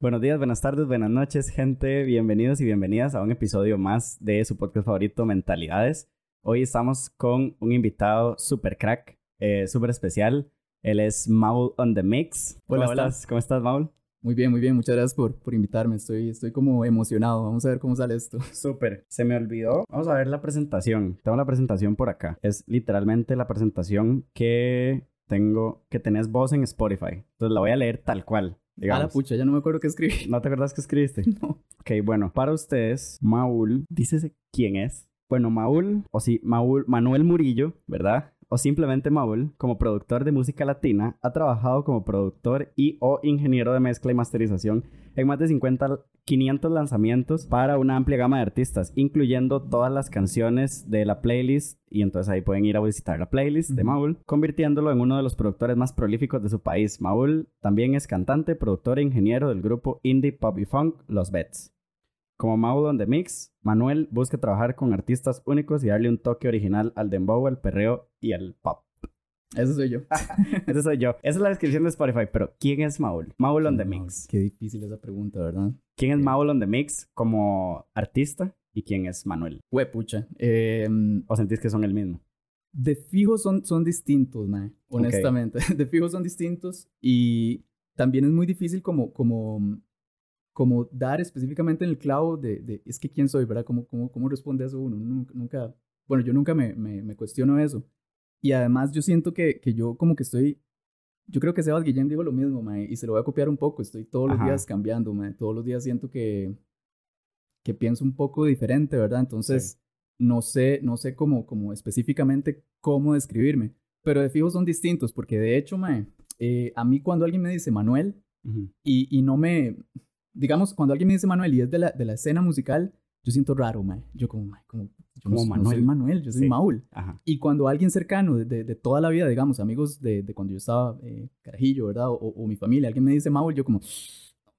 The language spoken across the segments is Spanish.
Buenos días, buenas tardes, buenas noches, gente. Bienvenidos y bienvenidas a un episodio más de su podcast favorito, Mentalidades. Hoy estamos con un invitado super crack, eh, súper especial. Él es Maul on the Mix. Hola, ¿Cómo hola. estás? ¿Cómo estás, Maul? Muy bien, muy bien. Muchas gracias por, por invitarme. Estoy, estoy como emocionado. Vamos a ver cómo sale esto. Súper. Se me olvidó. Vamos a ver la presentación. Tengo la presentación por acá. Es literalmente la presentación que tengo, que tenés vos en Spotify. Entonces la voy a leer tal cual. A la Digamos. pucha, ya no me acuerdo qué escribí. ¿No te acuerdas que escribiste? No. Ok, bueno, para ustedes, Maul, dícese quién es. Bueno, Maul, o sí, Maul, Manuel Murillo, ¿verdad? O simplemente Maul, como productor de música latina, ha trabajado como productor y o ingeniero de mezcla y masterización en más de 50, 500 lanzamientos para una amplia gama de artistas, incluyendo todas las canciones de la playlist, y entonces ahí pueden ir a visitar la playlist de. Maul, convirtiéndolo en uno de los productores más prolíficos de su país. Maul también es cantante, productor e ingeniero del grupo indie pop y funk Los Bets. Como Maul on the Mix, Manuel busca trabajar con artistas únicos y darle un toque original al dembow, al perreo y al pop. Ese soy yo. Ese soy yo. Esa es la descripción de Spotify, pero ¿quién es Maul? Maul on the Mix. Qué difícil esa pregunta, ¿verdad? ¿Quién es. Maul on the Mix como artista y quién es Manuel? Hue, pucha. Eh, ¿O sentís que son el mismo? de fijo son, son distintos, mae. Honestamente. De fijo son distintos. Y también es muy difícil como, como, como dar específicamente en el clavo de, de es que quién soy, ¿verdad? ¿Cómo, cómo, cómo responde a eso uno? Nunca, nunca- bueno, yo nunca me, me, me cuestiono eso. Y además yo siento que, que yo como que estoy, yo creo que Sebas Guillén digo lo mismo, mae, y se lo voy a copiar un poco. Estoy todos los Ajá. días cambiando, mae. Todos los días siento que, que pienso un poco diferente, ¿verdad? Entonces, no sé, no sé cómo, cómo específicamente cómo describirme. Pero de fijo son distintos, porque de hecho, mae, eh, a mí cuando alguien me dice Manuel, Ujú. y, y no me, digamos, cuando alguien me dice Manuel y es de la, de la escena musical, yo siento raro, mae. Yo como, mae, como, yo Como no, no Manuel. soy Manuel, yo soy Sí. Maul. Ajá. Y cuando alguien cercano de, de- de toda la vida, digamos, amigos de, de cuando yo estaba eh, carajillo, ¿verdad? O, o mi familia, alguien me dice Maul, yo como,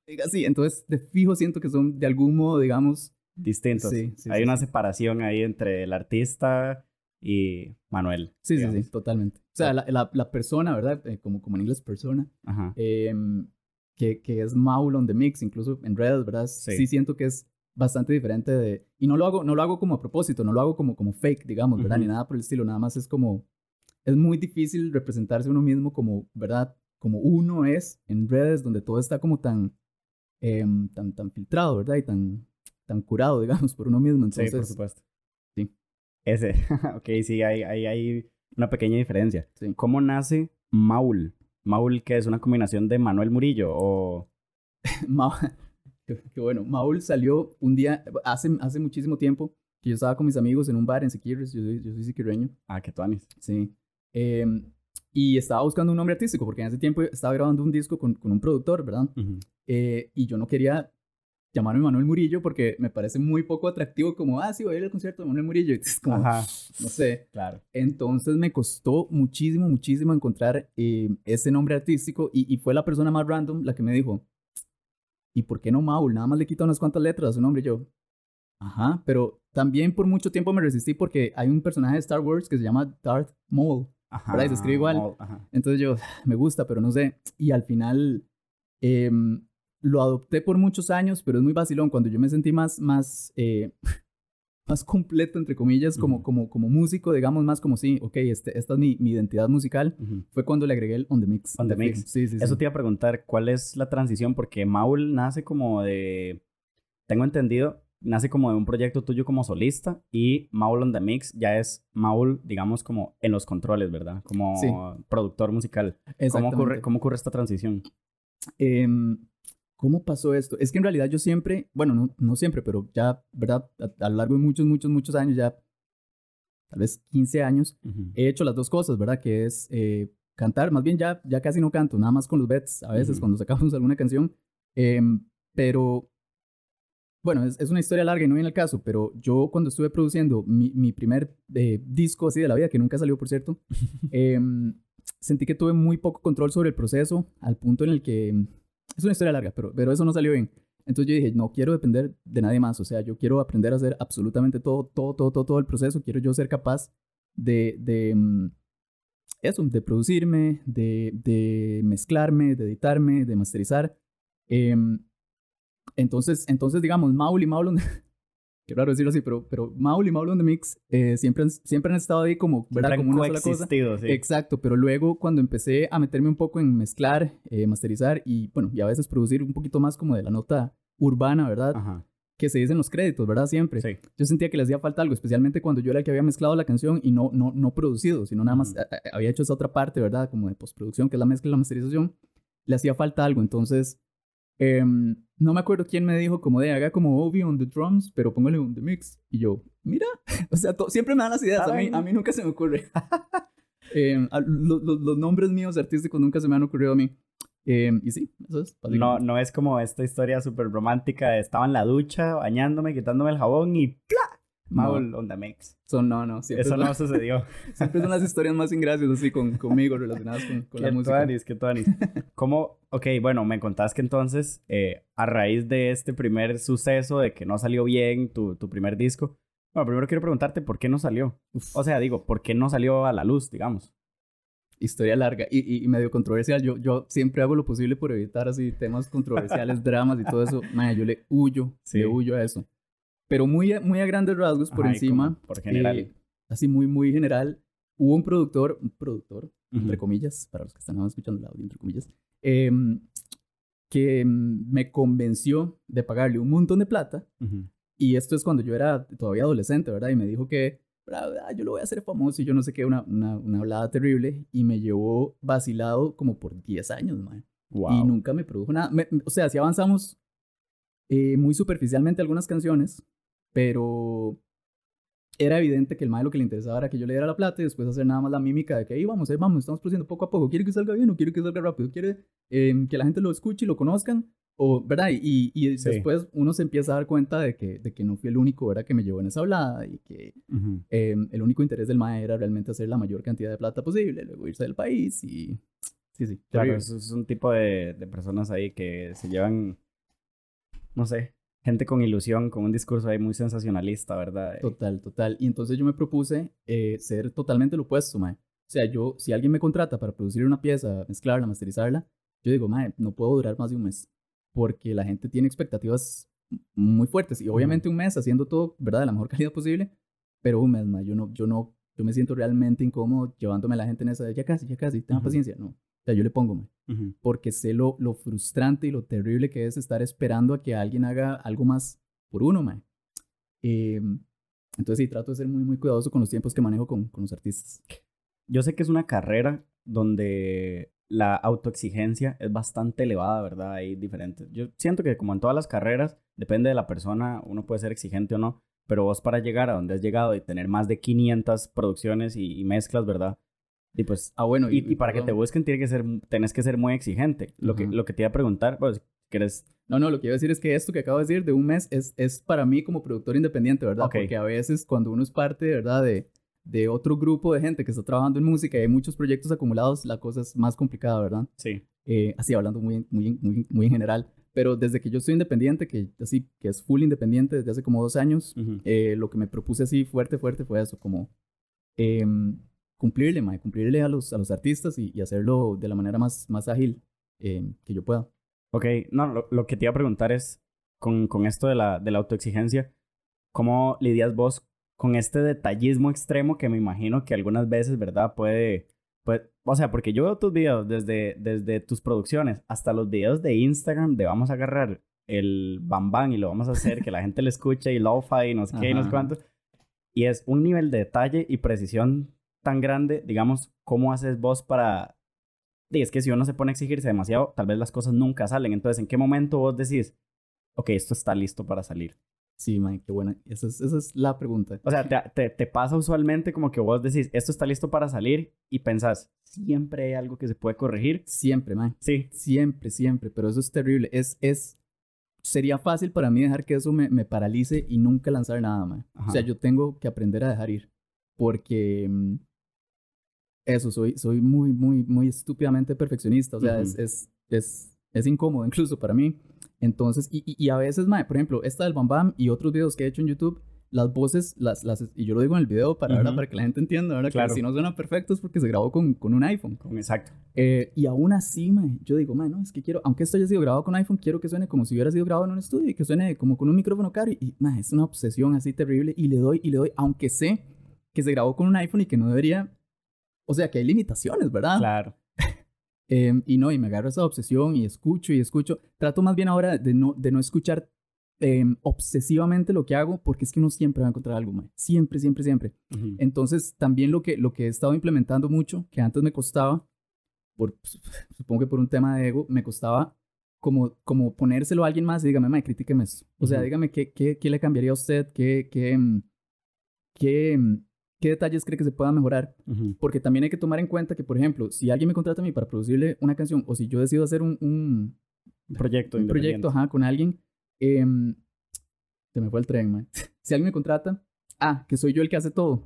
diga así. Entonces, de fijo siento que son de algún modo, digamos, Distintos. Sí, sí, Hay sí, una sí. separación ahí entre el artista y Manuel. sí, sí, digamos. sí, totalmente. O sea, la, la, la persona, ¿verdad? Eh, como, como en inglés, persona, Ajá. em, que, que es Maul on the mix, incluso en redes, ¿verdad? Sí. Sí. siento que es bastante diferente de... Y no lo hago, no lo hago como a propósito, no lo hago como, como fake, digamos, ¿verdad? Ujú. Ni nada por el estilo, nada más es como... Es muy difícil representarse uno mismo como, ¿verdad? Como uno es en redes, donde todo está como tan, em, tan, tan filtrado, ¿verdad? Y tan, tan curado, digamos, por uno mismo. Entonces, sí, por supuesto. sí. Ese. ok, sí, hay, hay, hay una pequeña diferencia. Sí. ¿Cómo nace Maul? Maul, que es una combinación de Manuel Murillo o... Qué bueno. Maul salió un día, hace, hace muchísimo tiempo, que yo estaba con mis amigos en un bar en Siquirres, yo soy, yo soy siquirreño, Ah, que tú Anis. sí. Em, y estaba buscando un nombre artístico, porque en ese tiempo estaba grabando un disco con, con un productor, ¿verdad? Eh, y yo no quería llamarme Manuel Murillo porque me parece muy poco atractivo como, ah, sí, voy a ir al concierto de Manuel Murillo. Es como, Ajá, no sé. claro. Entonces me costó muchísimo, muchísimo encontrar eh, ese nombre artístico y, y fue la persona más random la que me dijo, ¿y por qué no Maul? Nada más le quita unas cuantas letras a su nombre y yo. Ajá, pero también por mucho tiempo me resistí porque hay un personaje de Star Wars que se llama Darth Maul. Ajá. ¿Verdad? Y se escribe igual. Maul, ajá. Entonces yo, me gusta, pero no sé. Y al final em, lo adopté por muchos años, pero es muy vacilón. Cuando yo me sentí más, más, eh, más completo, entre comillas, como, Ujú. como, como músico, digamos, más como sí, ok, este, esta es mi, mi identidad musical, Ujú. fue cuando le agregué el On The Mix. On the fijo. Mix. Sí, sí, sí. Eso te iba a preguntar, ¿cuál es la transición? Porque Maul nace como de... Tengo entendido, nace como de un proyecto tuyo como solista y Maul on the Mix ya es Maul, digamos, como en los controles, ¿verdad? Como Sí. productor musical. ¿Cómo ocurre, ¿Cómo ocurre esta transición? Em, ¿Cómo pasó esto? Es que en realidad yo siempre, bueno, no, no siempre, pero ya, ¿verdad? A, a lo largo de muchos, muchos, muchos años, ya tal vez 15 años, Ujú. he hecho las dos cosas, ¿verdad? Que es eh, cantar, más bien ya, ya casi no canto, nada más con los bets, a veces Ujú. cuando sacamos alguna canción. Em, pero, bueno, es, es una historia larga y no viene al caso, pero yo cuando estuve produciendo mi, mi primer eh, disco así de la vida, que nunca salió, por cierto, em, sentí que tuve muy poco control sobre el proceso, al punto en el que... Es una historia larga, pero, pero eso no salió bien. Entonces yo dije, no quiero depender de nadie más, o sea, yo quiero aprender a hacer absolutamente todo, todo, todo, todo, todo el proceso, quiero yo ser capaz de, de mm, eso, de producirme, de, de, mezclarme, de editarme, de masterizar. Em, entonces, entonces, digamos, Maul y Maul qué raro decirlo así, pero, pero Maul y Maul on the Mix eh, siempre, han, siempre han estado ahí como, ¿verdad? Como una sola cosa. Sí. Exacto, pero luego cuando empecé a meterme un poco en mezclar, eh, masterizar y, bueno, y a veces producir un poquito más como de la nota urbana, ¿verdad? Ajá. Que se dicen los créditos, ¿verdad? Siempre. Sí. Yo sentía que le hacía falta algo, especialmente cuando yo era el que había mezclado la canción y no, no, no producido, sino nada más había hecho esa otra parte, ¿verdad? Como de postproducción, que es la mezcla y la masterización. Le hacía falta algo, entonces Em, no me acuerdo quién me dijo como de haga como Obi on the drums, pero póngale on the mix. Y yo, mira, o sea, siempre me dan las ideas, a mí, a mí nunca se me ocurre. Em, los nombres míos artísticos nunca se me han ocurrido a mí. Em, y sí, eso es. No, no es como esta historia súper romántica. Estaba en la ducha, bañándome, quitándome el jabón y ¡plá! Maul on the mix. Son, no, no. Eso no sucedió. siempre son las historias más ingracias así con, conmigo relacionadas con, con la música. Tuanis, qué tuanis. ¿Cómo? Ok, bueno, me contás que entonces, eh, a raíz de este primer suceso de que no salió bien tu, tu primer disco, bueno, primero quiero preguntarte por qué no salió. O sea, digo, ¿por qué no salió a la luz, digamos? Historia larga y, y, medio controversial. Yo, yo siempre hago lo posible por evitar así temas controversiales, dramas y todo eso. Maya, yo le huyo, le huyo a eso pero muy, muy a grandes rasgos por encima. Por general. Eh, así muy, muy general. Hubo un productor, un productor, entre comillas, para los que están escuchando el audio, entre comillas, em, que me convenció de pagarle un montón de plata. Y esto es cuando yo era todavía adolescente, ¿verdad? Y me dijo que ah, yo lo voy a hacer famoso y yo no sé qué, una, una, una hablada terrible. Y me llevó vacilado como por 10 años, man. Y nunca me produjo nada. o sea, si avanzamos eh, muy superficialmente algunas canciones, pero era evidente que el mae lo que le interesaba era que yo le diera la plata y después hacer nada más la mímica de que ahí vamos, ahí vamos, estamos produciendo poco a poco. ¿Quiere que salga bien o quiere que salga rápido? ¿Quiere em, que la gente lo escuche y lo conozcan? O, ¿verdad? Y, y después uno se empieza a dar cuenta de que, de que no fui el único, ¿verdad? Que me llevó en esa hablada y que em, el único interés del mae era realmente hacer la mayor cantidad de plata posible, luego irse del país y... Sí, sí. Claro, eso es un tipo de, de personas ahí que se llevan, no sé, gente con ilusión, con un discurso ahí muy sensacionalista, ¿verdad? Total, total. Y entonces yo me propuse eh, ser totalmente lo opuesto, mae. O sea, yo, si alguien me contrata para producir una pieza, mezclarla, masterizarla, yo digo, mae, no puedo durar más de un mes. Porque la gente tiene expectativas muy fuertes. Y obviamente un mes haciendo todo, ¿verdad? De la mejor calidad posible. Pero un mes, mae, yo no, yo no, yo me siento realmente incómodo llevándome a la gente en esa de, ya casi, ya casi, tenga paciencia. No. O sea, yo le pongo, porque sé lo, lo frustrante y lo terrible que es estar esperando a que alguien haga algo más por uno, man. Em, entonces sí, trato de ser muy, muy cuidadoso con los tiempos que manejo con, con los artistas. Yo sé que es una carrera donde la autoexigencia es bastante elevada, ¿verdad? Hay diferentes. Yo siento que como en todas las carreras, depende de la persona, uno puede ser exigente o no, pero vos para llegar a donde has llegado y tener más de 500 producciones y mezclas, ¿verdad? Y pues, ah, bueno, y, para que te busquen tiene que ser, tenés que ser muy exigente. Lo, que, lo que te iba a preguntar, pues, ¿quieres...? No, no, lo que iba a decir es que esto que acabo de decir de un mes es, es para mí como productor independiente, ¿verdad? Porque a veces cuando uno es parte, ¿verdad? De, de otro grupo de gente que está trabajando en música y hay muchos proyectos acumulados, la cosa es más complicada, ¿verdad? Sí. Eh, así hablando muy, muy, muy, muy en general. Pero desde que yo estoy independiente, que así, que es full independiente desde hace como dos años, eh, lo que me propuse así fuerte, fuerte fue eso, como... Eh, cumplirle, mae, cumplirle a los, a los artistas y, hacerlo de la manera más, más ágil eh, que yo pueda. Ok, no, lo, que te iba a preguntar es, con, con esto de la, de la autoexigencia, ¿cómo lidias vos con este detallismo extremo que me imagino que algunas veces, ¿verdad? Puede, puede o sea, porque yo veo tus videos desde, desde tus producciones hasta los videos de Instagram de vamos a agarrar el bam y lo vamos a hacer, que la gente le escuche y lo-fi y no sé qué y no sé cuánto. Y es un nivel de detalle y precisión tan grande, digamos, ¿cómo haces vos para... Y es que si uno se pone a exigirse demasiado, tal vez las cosas nunca salen. Entonces, ¿en qué momento vos decís, ok, esto está listo para salir? Sí, Mike, qué buena. Esa es, esa es la pregunta. O sea, te, te, pasa usualmente como que vos decís, esto está listo para salir y pensás, siempre hay algo que se puede corregir. Siempre, Mike. Sí. Siempre, siempre. Pero eso es terrible. Es, es, sería fácil para mí dejar que eso me, me paralice y nunca lanzar nada, Mike. O sea, yo tengo que aprender a dejar ir. Porque mm, eso, soy, soy muy, muy, muy estúpidamente perfeccionista. O sea, es, es, es, es, incómodo incluso para mí. Entonces, y, y, a veces, mae, por ejemplo, esta del Bam Bam y otros videos que he hecho en YouTube, las voces, las, las, y yo lo digo en el video para, para que la gente entienda, ¿verdad? Claro. Que si no suenan perfectos porque se grabó con, con un iPhone. Exacto. Eh, y aún así, man, yo digo, man, no, es que quiero, aunque esto haya sido grabado con iPhone, quiero que suene como si hubiera sido grabado en un estudio y que suene como con un micrófono caro. Y, y man, es una obsesión así terrible y le doy y le doy, aunque sé que se grabó con un iPhone y que no debería, o sea, que hay limitaciones, ¿verdad? Claro. Em, y no, y me agarro esa obsesión y escucho y escucho. Trato más bien ahora de no, de no escuchar em, obsesivamente lo que hago, porque es que uno siempre va a encontrar algo, man. Siempre, siempre, siempre. Entonces, también lo que, lo que he estado implementando mucho, que antes me costaba, por, supongo que por un tema de ego, me costaba como, como ponérselo a alguien más y dígame, mae, critíqueme esto. O sea, dígame qué, qué, qué, le cambiaría a usted, qué, qué, qué, qué detalles cree que se pueda mejorar. Porque también hay que tomar en cuenta que, por ejemplo, si alguien me contrata a mí para producirle una canción o si yo decido hacer un, un, proyecto, un proyecto ajá, con alguien, em, se me fue el tren, man. si alguien me contrata, ah, que soy yo el que hace todo.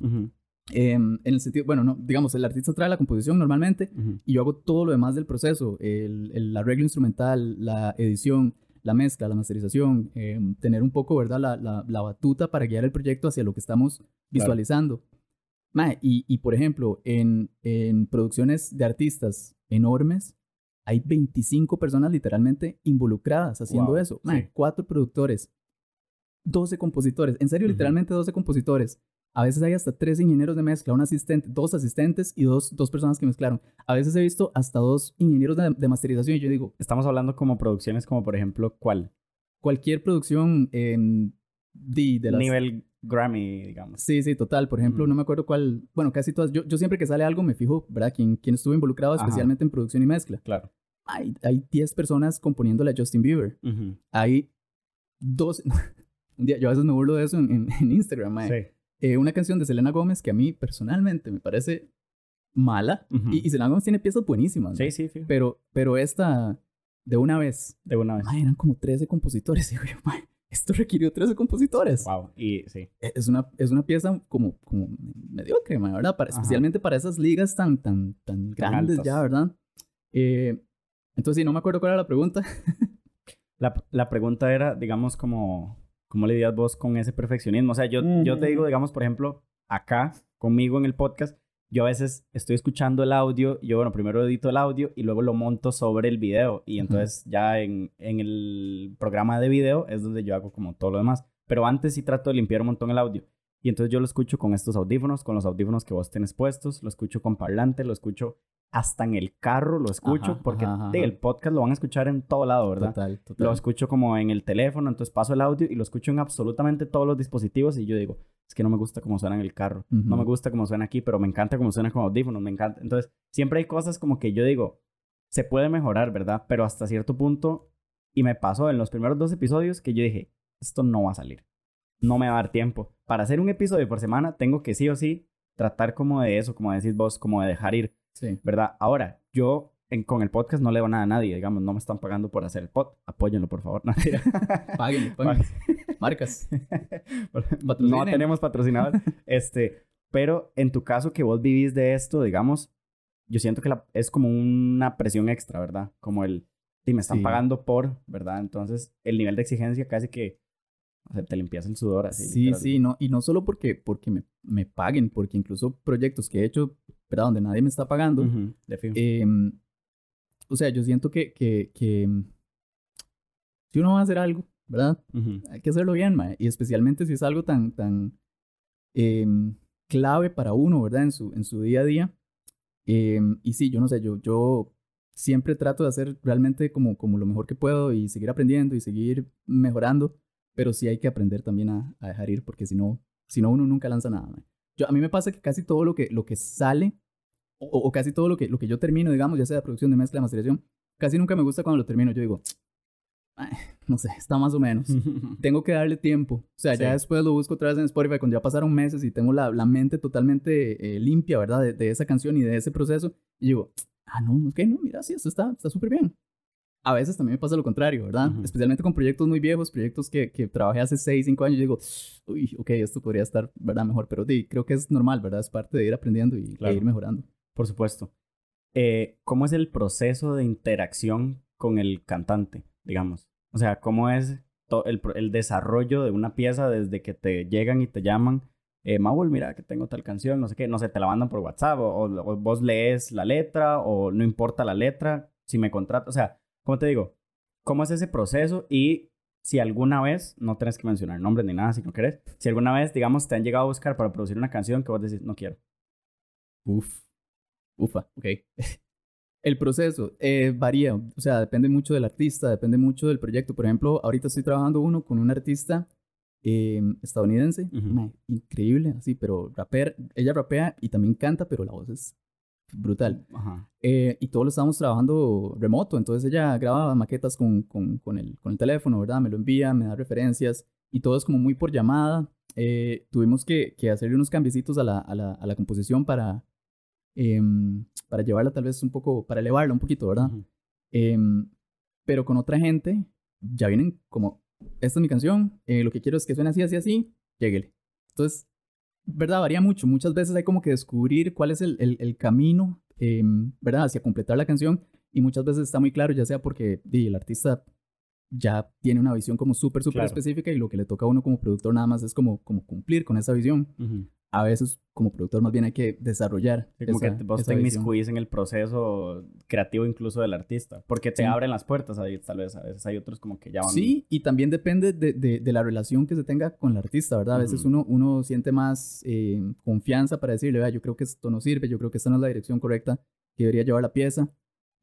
Em, en el sentido, bueno, no, digamos, el artista trae la composición normalmente y yo hago todo lo demás del proceso, el, el arreglo instrumental, la edición, la mezcla, la masterización, em, tener un poco, ¿verdad?, la, la, la, batuta para guiar el proyecto hacia lo que estamos visualizando. Y, y, por ejemplo, en, en producciones de artistas enormes, hay 25 personas literalmente involucradas haciendo eso. Cuatro productores, 12 compositores, en serio, literalmente 12 compositores. A veces hay hasta tres ingenieros de mezcla, un asistente, dos asistentes y dos, dos personas que mezclaron. A veces he visto hasta dos ingenieros de, masterización y yo digo... Estamos hablando como producciones como, por ejemplo, ¿cuál? Cualquier producción en... de, de Nivel Grammy, digamos. Sí, sí, total. Por ejemplo, no me acuerdo cuál... Bueno, casi todas... Yo, yo siempre que sale algo me fijo, ¿verdad? Quién, quién estuvo involucrado especialmente en producción y mezcla. Claro. Hay, hay 10 personas componiéndole a Justin Bieber. Hay dos... Un día, yo a veces me burlo de eso en, en, Instagram, Sí eh, una canción de Selena Gómez que a mí personalmente me parece mala. y, Selena Gómez tiene piezas buenísimas. Sí, sí, sí. Pero, pero esta, de una vez. De una vez. eran como 13 compositores. Y yo, esto requirió 13 compositores. Wow, y sí. E, es una, es una pieza como, como mediocre, ¿verdad? Para, especialmente para esas ligas tan, tan, tan grandes ya, ¿verdad? Eh, entonces, sí, no me acuerdo cuál era la pregunta. la, la pregunta era, digamos, como ¿Cómo lidias vos con ese perfeccionismo? O sea, yo, yo te digo, digamos, por ejemplo, acá conmigo en el podcast, yo a veces estoy escuchando el audio, yo, bueno, primero edito el audio y luego lo monto sobre el video. Y entonces ya en, en el programa de video es donde yo hago como todo lo demás. Pero antes sí trato de limpiar un montón el audio. Y entonces yo lo escucho con estos audífonos, con los audífonos que vos tenés puestos, lo escucho con parlante, lo escucho hasta en el carro, lo escucho, porque el podcast lo van a escuchar en todo lado, ¿verdad? Total, total. Lo escucho como en el teléfono, entonces paso el audio y lo escucho en absolutamente todos los dispositivos y yo digo, es que no me gusta cómo suena en el carro, no me gusta cómo suena aquí, pero me encanta cómo suena con audífonos, me encanta. Entonces, siempre hay cosas como que yo digo, se puede mejorar, ¿verdad? Pero hasta cierto punto, y me pasó en los primeros dos episodios que yo dije, esto no va a salir no me va a dar tiempo. Para hacer un episodio por semana, tengo que sí o sí tratar como de eso, como decís vos, como de dejar ir. Sí. ¿Verdad? Ahora, yo con el podcast no le doy nada a nadie, digamos, no me están pagando por hacer el pod. Apóyenlo, por favor. Páguenlo, páguenlo. Marcas. no tenemos patrocinador. este, pero en tu caso que vos vivís de esto, digamos, yo siento que es como una presión extra, ¿verdad? Como el, si me están pagando por, ¿verdad? Entonces, el nivel de exigencia casi que o sea, te limpias el sudor así. Sí, sí, no, y no solo porque, porque me, me, paguen, porque incluso proyectos que he hecho, ¿verdad? Donde nadie me está pagando. eh, o sea, yo siento que, que, que, si uno va a hacer algo, ¿verdad? Hay que hacerlo bien, mae. Y especialmente si es algo tan, tan eh, clave para uno, ¿verdad? En su, en su día a día. Eh, y sí, yo no sé, yo, yo siempre trato de hacer realmente como, como lo mejor que puedo y seguir aprendiendo y seguir mejorando pero sí hay que aprender también a, dejar ir, porque si no, si no uno nunca lanza nada. Yo, a mí me pasa que casi todo lo que, lo que sale, o, casi todo lo que, lo que yo termino, digamos, ya sea de producción, de mezcla, de masterización, casi nunca me gusta cuando lo termino. Yo digo, no sé, está más o menos. tengo que darle tiempo. O sea, ya después lo busco otra vez en Spotify cuando ya pasaron meses y tengo la, la mente totalmente eh, limpia, ¿verdad? De, de, esa canción y de ese proceso. Y digo, ah, no, ok, no, mira, sí, esto está súper bien a veces también me pasa lo contrario, ¿verdad? Especialmente con proyectos muy viejos, proyectos que, que trabajé hace 6, 5 años, y digo, uy, ok, esto podría estar, ¿verdad? Mejor, pero sí, creo que es normal, ¿verdad? Es parte de ir aprendiendo y ir mejorando. Por supuesto. Eh, ¿Cómo es el proceso de interacción con el cantante, digamos? O sea, ¿cómo es el, el, desarrollo de una pieza desde que te llegan y te llaman. Eh, Maul, mira que tengo tal canción, no sé qué, no sé, te la mandan por WhatsApp o, o, vos lees la letra o no importa la letra, si me contratas, o sea, ¿cómo te digo? ¿Cómo es ese proceso? Y si alguna vez, no tienes que mencionar nombres ni nada si no querés, si alguna vez, digamos, te han llegado a buscar para producir una canción que vos decís, no quiero. Uf, ufa, ok. El proceso eh, varía, o sea, depende mucho del artista, depende mucho del proyecto. Por ejemplo, ahorita estoy trabajando uno con un artista em, estadounidense, increíble, así, pero rapper, ella rapea y también canta, pero la voz es brutal. Eh, y todos lo estábamos trabajando remoto, entonces ella graba maquetas con, con, con, el, con el teléfono, ¿verdad? Me lo envía, me da referencias y todo es como muy por llamada. Eh, tuvimos que, que, hacerle unos cambiecitos a la, a la, a la composición para, em, para llevarla tal vez un poco, para elevarla un poquito, ¿verdad? Em, pero con otra gente ya vienen como, esta es mi canción, eh, lo que quiero es que suene así, así, así, lléguele. Entonces, ¿verdad? Varía mucho. Muchas veces hay como que descubrir cuál es el, el, el camino, em, ¿verdad? Hacia completar la canción y muchas veces está muy claro, ya sea porque el artista ya tiene una visión como súper, súper específica y lo que le toca a uno como productor nada más es como, como cumplir con esa visión a veces como productor más bien hay que desarrollar. como que vos te inmiscuís en el proceso creativo incluso del artista, porque te abren las puertas ahí, tal vez a veces hay otros como que ya van... Sí, y también depende de, de, la relación que se tenga con el artista, ¿verdad? A veces uno, uno siente más eh, confianza para decirle, vea, yo creo que esto no sirve, yo creo que esta no es la dirección correcta que debería llevar la pieza.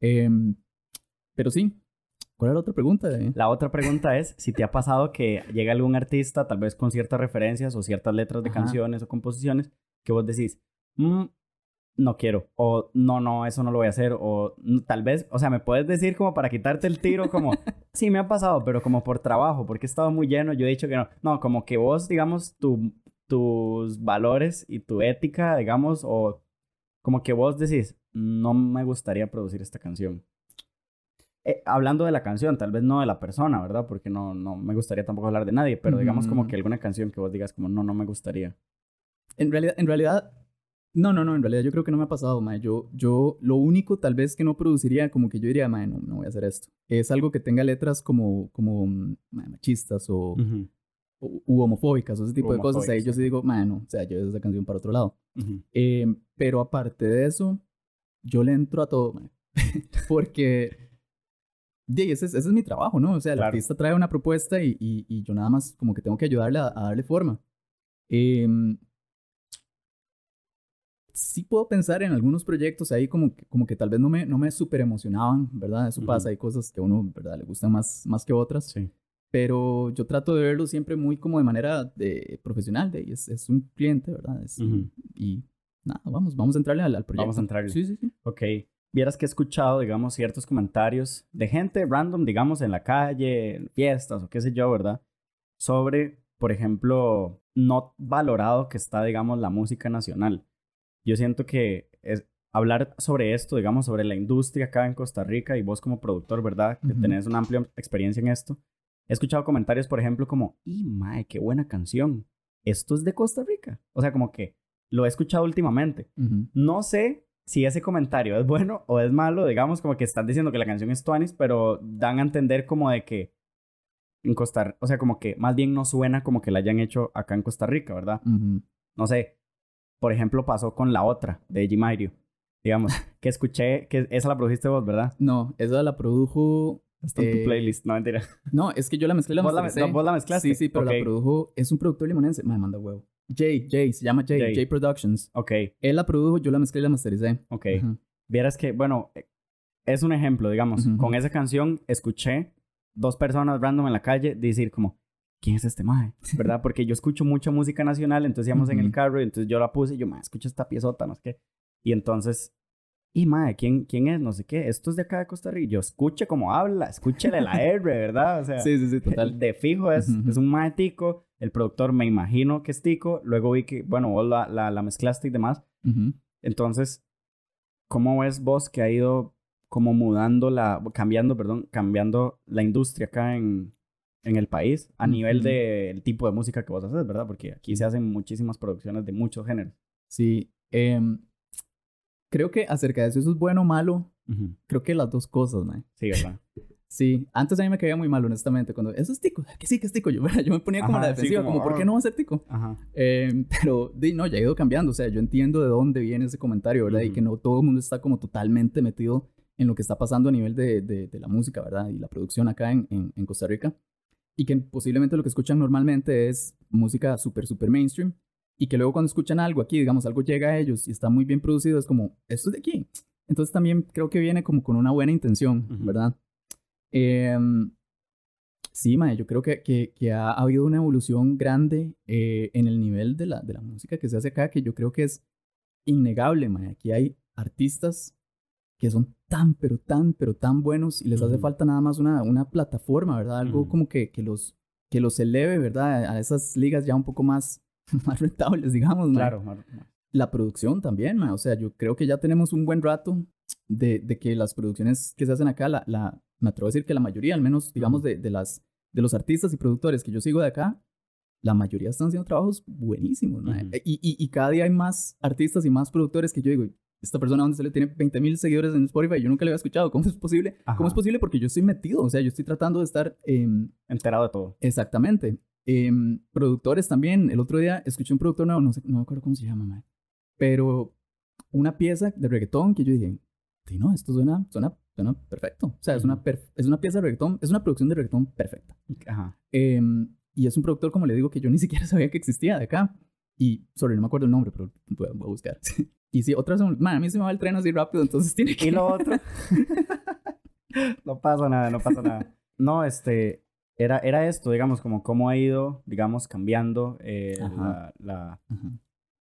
Em, pero sí, ¿Cuál es la otra pregunta? La otra pregunta es si te ha pasado que llega algún artista, tal vez con ciertas referencias o ciertas letras de canciones o composiciones, que vos decís, mm, no quiero, o no, no, eso no lo voy a hacer, o mm, tal vez, o sea, me puedes decir como para quitarte el tiro, como, sí, me ha pasado, pero como por trabajo, porque he estado muy lleno, yo he dicho que no, no, como que vos, digamos, tu, tus valores y tu ética, digamos, o como que vos decís, no me gustaría producir esta canción. Eh, hablando de la canción, tal vez no de la persona, ¿verdad? Porque no, no me gustaría tampoco hablar de nadie, pero digamos como que alguna canción que vos digas como, no, no me gustaría. En realidad, en realidad, no, no, no, en realidad yo creo que no me ha pasado, mae. Yo, yo, lo único tal vez que no produciría, como que yo diría, mae, no, no voy a hacer esto. Es algo que tenga letras como, como machistas o, u homofóbicas o ese tipo de cosas. Ahí yo sí digo, mae, no, o sea, yo esa canción para otro lado. Em, pero aparte de eso, yo le entro a todo, mae. Porque y ese, ese, es mi trabajo, ¿no? O sea, el artista trae una propuesta y, y, yo nada más como que tengo que ayudarle a, darle forma. Em, sí puedo pensar en algunos proyectos ahí como que, como que tal vez no me, no me super emocionaban, ¿verdad? Eso pasa, hay cosas que a uno, ¿verdad? Le gustan más, más que otras. Sí. Pero yo trato de verlo siempre muy como de manera de, profesional, de, es, es un cliente, ¿verdad? Y nada, vamos, vamos a entrarle al, al, proyecto. Vamos a entrarle. Sí, sí, sí. Ok vieras que he escuchado, digamos, ciertos comentarios de gente random, digamos, en la calle, en fiestas o qué sé yo, ¿verdad? Sobre, por ejemplo, no valorado que está, digamos, la música nacional. Yo siento que es, hablar sobre esto, digamos, sobre la industria acá en Costa Rica y vos como productor, ¿verdad? Que tenés una amplia experiencia en esto. He escuchado comentarios, por ejemplo, como, ¡y mae, qué buena canción! Esto es de Costa Rica. O sea, como que lo he escuchado últimamente. No sé si ese comentario es bueno o es malo, digamos, como que están diciendo que la canción es Tuanis, pero dan a entender como de que en Costa Rica, o sea, como que más bien no suena como que la hayan hecho acá en Costa Rica, ¿verdad? No sé, por ejemplo, pasó con la otra de Mario, digamos, que escuché, que esa la produjiste vos, ¿verdad? No, esa la produjo... Está en tu eh, playlist, no mentira. No, es que yo la mezclé la ¿Vos la, ¿Vos la mezclaste? Sí, sí, pero la produjo... Es un productor limonense. Me manda huevo. Jay, Jay, se llama Jay, Jay, Productions. Ok. Él la produjo, yo la mezclé y la mastericé. Ok. Vieras que, bueno, es un ejemplo, digamos. Con esa canción escuché dos personas random en la calle decir como, ¿quién es este maje? ¿Verdad? Porque yo escucho mucha música nacional, entonces íbamos en el carro y entonces yo la puse y yo, maje, escucho esta piezota, no sé qué. Y entonces, y maje, ¿quién, ¿quién es? No sé qué. Esto es de acá de Costa Rica. Yo escuche cómo habla, escúchele la R, ¿verdad? O sea, sí, sí, sí, total. De fijo es, es un maje tico el productor me imagino que es Tico, luego vi que, bueno, vos la, la, la mezclaste y demás. Entonces, ¿cómo ves vos que ha ido como mudando la, cambiando, perdón, cambiando la industria acá en, en el país a nivel del tipo de música que vos haces, ¿verdad? Porque aquí se hacen muchísimas producciones de muchos géneros. Sí, em, creo que acerca de eso, eso es bueno o malo. Creo que las dos cosas, ¿no? Sí, ¿verdad? Sí, antes a mí me caía muy mal, honestamente, cuando eso es tico, que sí, que es tico. Yo, yo me ponía como la defensiva, como, ¿por qué no va a ser tico? Ajá. Eh, pero, di, no, ya ha ido cambiando, o sea, yo entiendo de dónde viene ese comentario, ¿verdad? Y que no todo el mundo está como totalmente metido en lo que está pasando a nivel de, de, de la música, ¿verdad? Y la producción acá en, en, en, Costa Rica. Y que posiblemente lo que escuchan normalmente es música súper, súper mainstream. Y que luego cuando escuchan algo aquí, digamos, algo llega a ellos y está muy bien producido, es como, esto es de aquí. Entonces también creo que viene como con una buena intención, ¿verdad? Eh, sí, mae, yo creo que, que, que, ha habido una evolución grande eh, en el nivel de la, de la música que se hace acá, que yo creo que es innegable, mae. Aquí hay artistas que son tan, pero tan, pero tan buenos y les hace falta nada más una, una plataforma, ¿verdad? Algo como que, que, los, que los eleve, ¿verdad? A esas ligas ya un poco más, más rentables, digamos. Claro. La producción también, mae. o sea, yo creo que ya tenemos un buen rato de, de que las producciones que se hacen acá, la, la, me atrevo a decir que la mayoría, al menos, digamos, de, de, las, de los artistas y productores que yo sigo de acá, la mayoría están haciendo trabajos buenísimos, uh -huh. y, y, y, cada día hay más artistas y más productores que yo digo, esta persona donde se le tiene 20 mil seguidores en Spotify, yo nunca le había escuchado, ¿cómo es posible? Ajá. ¿Cómo es posible? Porque yo estoy metido, o sea, yo estoy tratando de estar... Eh, Enterado de todo. Exactamente. Eh, productores también, el otro día escuché un productor nuevo, no, sé, no me acuerdo cómo se llama, man, pero una pieza de reggaetón que yo dije, no, esto suena, suena suena perfecto. O sea, es una, es una pieza de reggaetón, es una producción de reggaetón perfecta. Ajá. Eh, y es un productor, como le digo, que yo ni siquiera sabía que existía de acá. Y, sorry, no me acuerdo el nombre, pero voy a, voy a buscar. y sí, otras son, man, a mí se me va el tren así rápido, entonces tiene que... Y lo otro... no pasa nada, no pasa nada. No, este, era, era esto, digamos, como cómo ha ido, digamos, cambiando eh, la, la,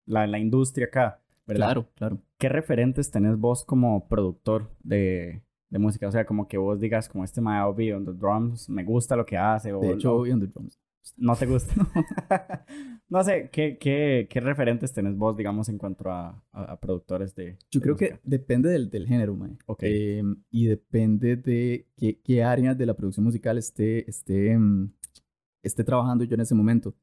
la, la, industria acá, ¿verdad? Claro, claro. ¿Qué referentes tenés vos como productor de, de música? O sea, como que vos digas, como este mae on the drums, me gusta lo que hace. O, de hecho, Obi on the drums. ¿No te gusta? no sé, ¿qué, qué, ¿qué, referentes tenés vos, digamos, en cuanto a, a, a productores de Yo de creo música? que depende del, del género, mae. Ok. Eh, y depende de qué, qué áreas de la producción musical esté, esté, mm, esté trabajando yo en ese momento.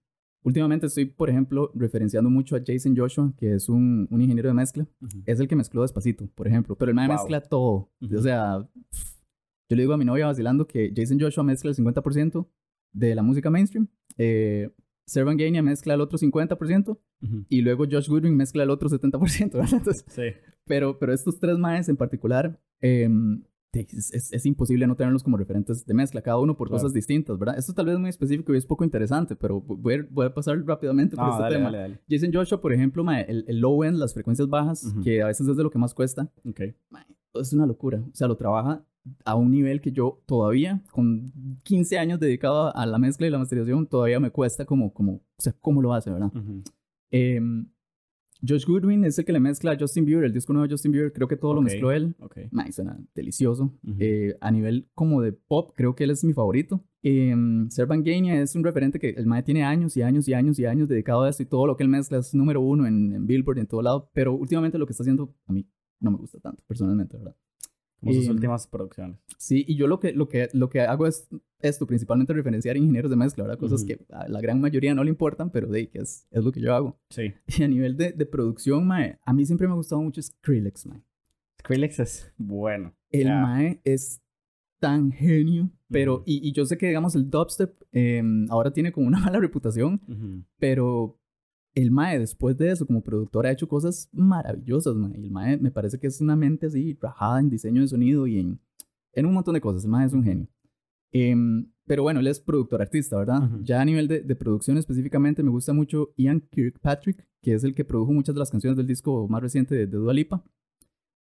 Últimamente estoy, por ejemplo, referenciando mucho a Jason Joshua, que es un, un ingeniero de mezcla. Uh -huh. Es el que mezcló Despacito, por ejemplo. Pero mae wow. mezcla todo. Uh -huh. O sea, yo le digo a mi novia vacilando que Jason Joshua mezcla el 50% de la música mainstream. Eh, Servan Gania mezcla el otro 50% uh -huh. y luego Josh Goodwin mezcla el otro 70%, ¿verdad? Entonces, sí. pero, pero estos tres maes en particular, eh, es, es, es, imposible no tenerlos como referentes de mezcla, cada uno por claro. cosas distintas, ¿verdad? Esto tal vez es muy específico y es poco interesante, pero voy a, voy a pasar rápidamente por no, este dale, tema. Dale, dale. Jason Joshua, por ejemplo, mae, el, el, low end, las frecuencias bajas, uh -huh. que a veces es de lo que más cuesta, okay. mae, es una locura. O sea, lo trabaja a un nivel que yo todavía, con 15 años dedicado a la mezcla y la masterización, todavía me cuesta como, como o sea, cómo lo hace, ¿verdad? Uh -huh. eh, Josh Goodwin es el que le mezcla a Justin Bieber, el disco nuevo de Justin Bieber, creo que todo okay. lo mezcló él. Okay. Man, suena delicioso. Uh -huh. eh, a nivel como de pop, creo que él es mi favorito. Eh, Servan Gania es un referente que el mae tiene años y años y años y años dedicado a esto y todo lo que él mezcla es número uno en, en Billboard y en todo lado, pero últimamente lo que está haciendo a mí no me gusta tanto, personalmente, ¿verdad? Como sus últimas producciones. Sí, y yo lo que, lo, que, lo que hago es esto, principalmente referenciar ingenieros de mezcla, ¿verdad? Cosas uh -huh. que a la gran mayoría no le importan, pero de que es, es lo que yo hago. Sí. Y a nivel de, de producción, mae, a mí siempre me ha gustado mucho Skrillex, mae. Skrillex es bueno. El yeah. mae es tan genio, pero, uh -huh. y, y, yo sé que, digamos, el dubstep eh, ahora tiene como una mala reputación, uh -huh. pero el Mae, después de eso, como productor, ha hecho cosas maravillosas, Mae. El Mae me parece que es una mente así, rajada en diseño de sonido y en, en un montón de cosas. El Mae es un genio. Eh, pero bueno, él es productor artista, ¿verdad? Uh -huh. Ya a nivel de, de, producción específicamente, me gusta mucho Ian Kirkpatrick, que es el que produjo muchas de las canciones del disco más reciente de, de Dua Lipa.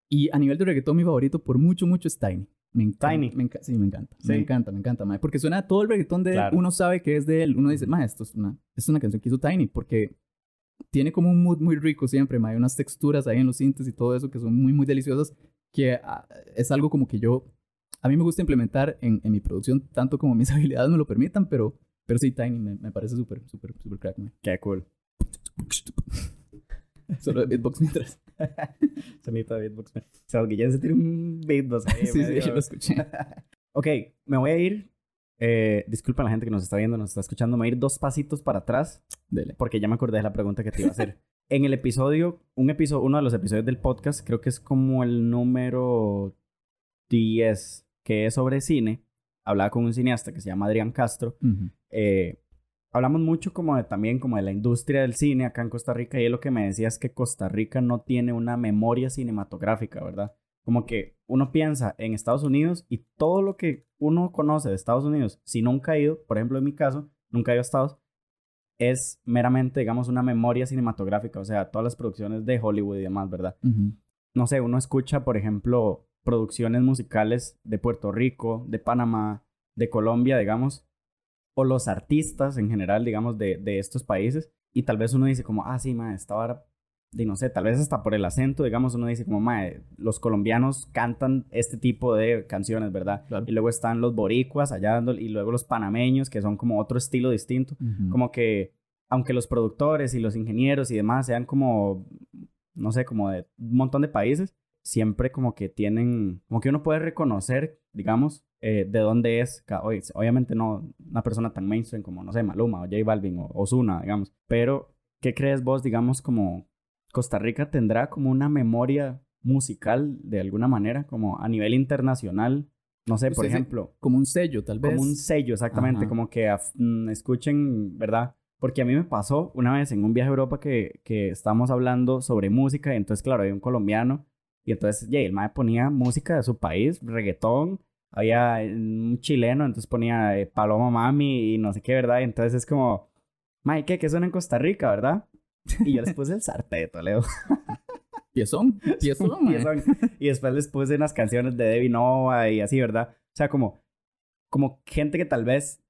Y a nivel de reggaetón, mi favorito por mucho, mucho es Tiny. Me encanta, Tiny. Me enca sí, me encanta. Sí. Me encanta, me encanta, mae. Porque suena todo el reggaetón de claro. él, uno sabe que es de él. Uno dice, mae, esto es una, es una canción que hizo Tiny. Porque tiene como un mood muy rico siempre, mae. Hay unas texturas ahí en los sintes y todo eso que son muy, muy deliciosas. Que uh, es algo como que yo... A mí me gusta implementar en, en, mi producción tanto como mis habilidades me lo permitan, pero, pero sí, Tiny me, me parece súper, súper, súper crack, mae. Qué cool. Solo de beatbox mientras. Sonito de beatbox. O sea, Guillén se tiene un beatbox ahí. sí, sí, yo lo escuché. ok, me voy a ir. Eh, disculpa a la gente que nos está viendo, nos está escuchando. Me voy a ir dos pasitos para atrás. Dele. Porque ya me acordé de la pregunta que te iba a hacer. en el episodio, un episodio, uno de los episodios del podcast, creo que es como el número 10. que es sobre cine. Hablaba con un cineasta que se llama Adrián Castro. Eh, hablamos mucho como de también como de la industria del cine acá en Costa Rica y él lo que me decía es que Costa Rica no tiene una memoria cinematográfica, ¿verdad? Como que uno piensa en Estados Unidos y todo lo que uno conoce de Estados Unidos, si nunca ha ido, por ejemplo en mi caso, nunca he ido a Estados, es meramente, digamos, una memoria cinematográfica, o sea, todas las producciones de Hollywood y demás, ¿verdad? No sé, uno escucha, por ejemplo, producciones musicales de Puerto Rico, de Panamá, de Colombia, digamos, o los artistas en general, digamos, de, de estos países, y tal vez uno dice como, ah, sí, ma, esta vara, no sé, tal vez hasta por el acento, digamos, uno dice como, ma, los colombianos cantan este tipo de canciones, ¿verdad? Y luego están los boricuas allá, y luego los panameños, que son como otro estilo distinto, como que, aunque los productores y los ingenieros y demás sean como, no sé, como de un montón de países, siempre como que tienen, como que uno puede reconocer, digamos, eh, de dónde es, obviamente no una persona tan mainstream como, no sé, Maluma o J Balvin o Ozuna, digamos, pero ¿qué crees vos, digamos, como Costa Rica tendrá como una memoria musical de alguna manera, como a nivel internacional? No sé, por ejemplo. Como un sello, tal vez. Como un sello, exactamente, como que mm, escuchen, ¿verdad? Porque a mí me pasó una vez en un viaje a Europa que, que estábamos hablando sobre música y entonces, claro, hay un colombiano y entonces, yeah, el mae ponía música de su país, reggaetón. Había un chileno, entonces ponía eh, Paloma Mami y no sé qué, ¿verdad? Y entonces es como, mae, ¿qué? ¿Qué suena en Costa Rica, verdad? Y yo les puse el sarteto, Leo. Piezón, piezón, piezón. Y después les puse unas canciones de Debbie Nova y así, ¿verdad? O sea, como, como gente que tal vez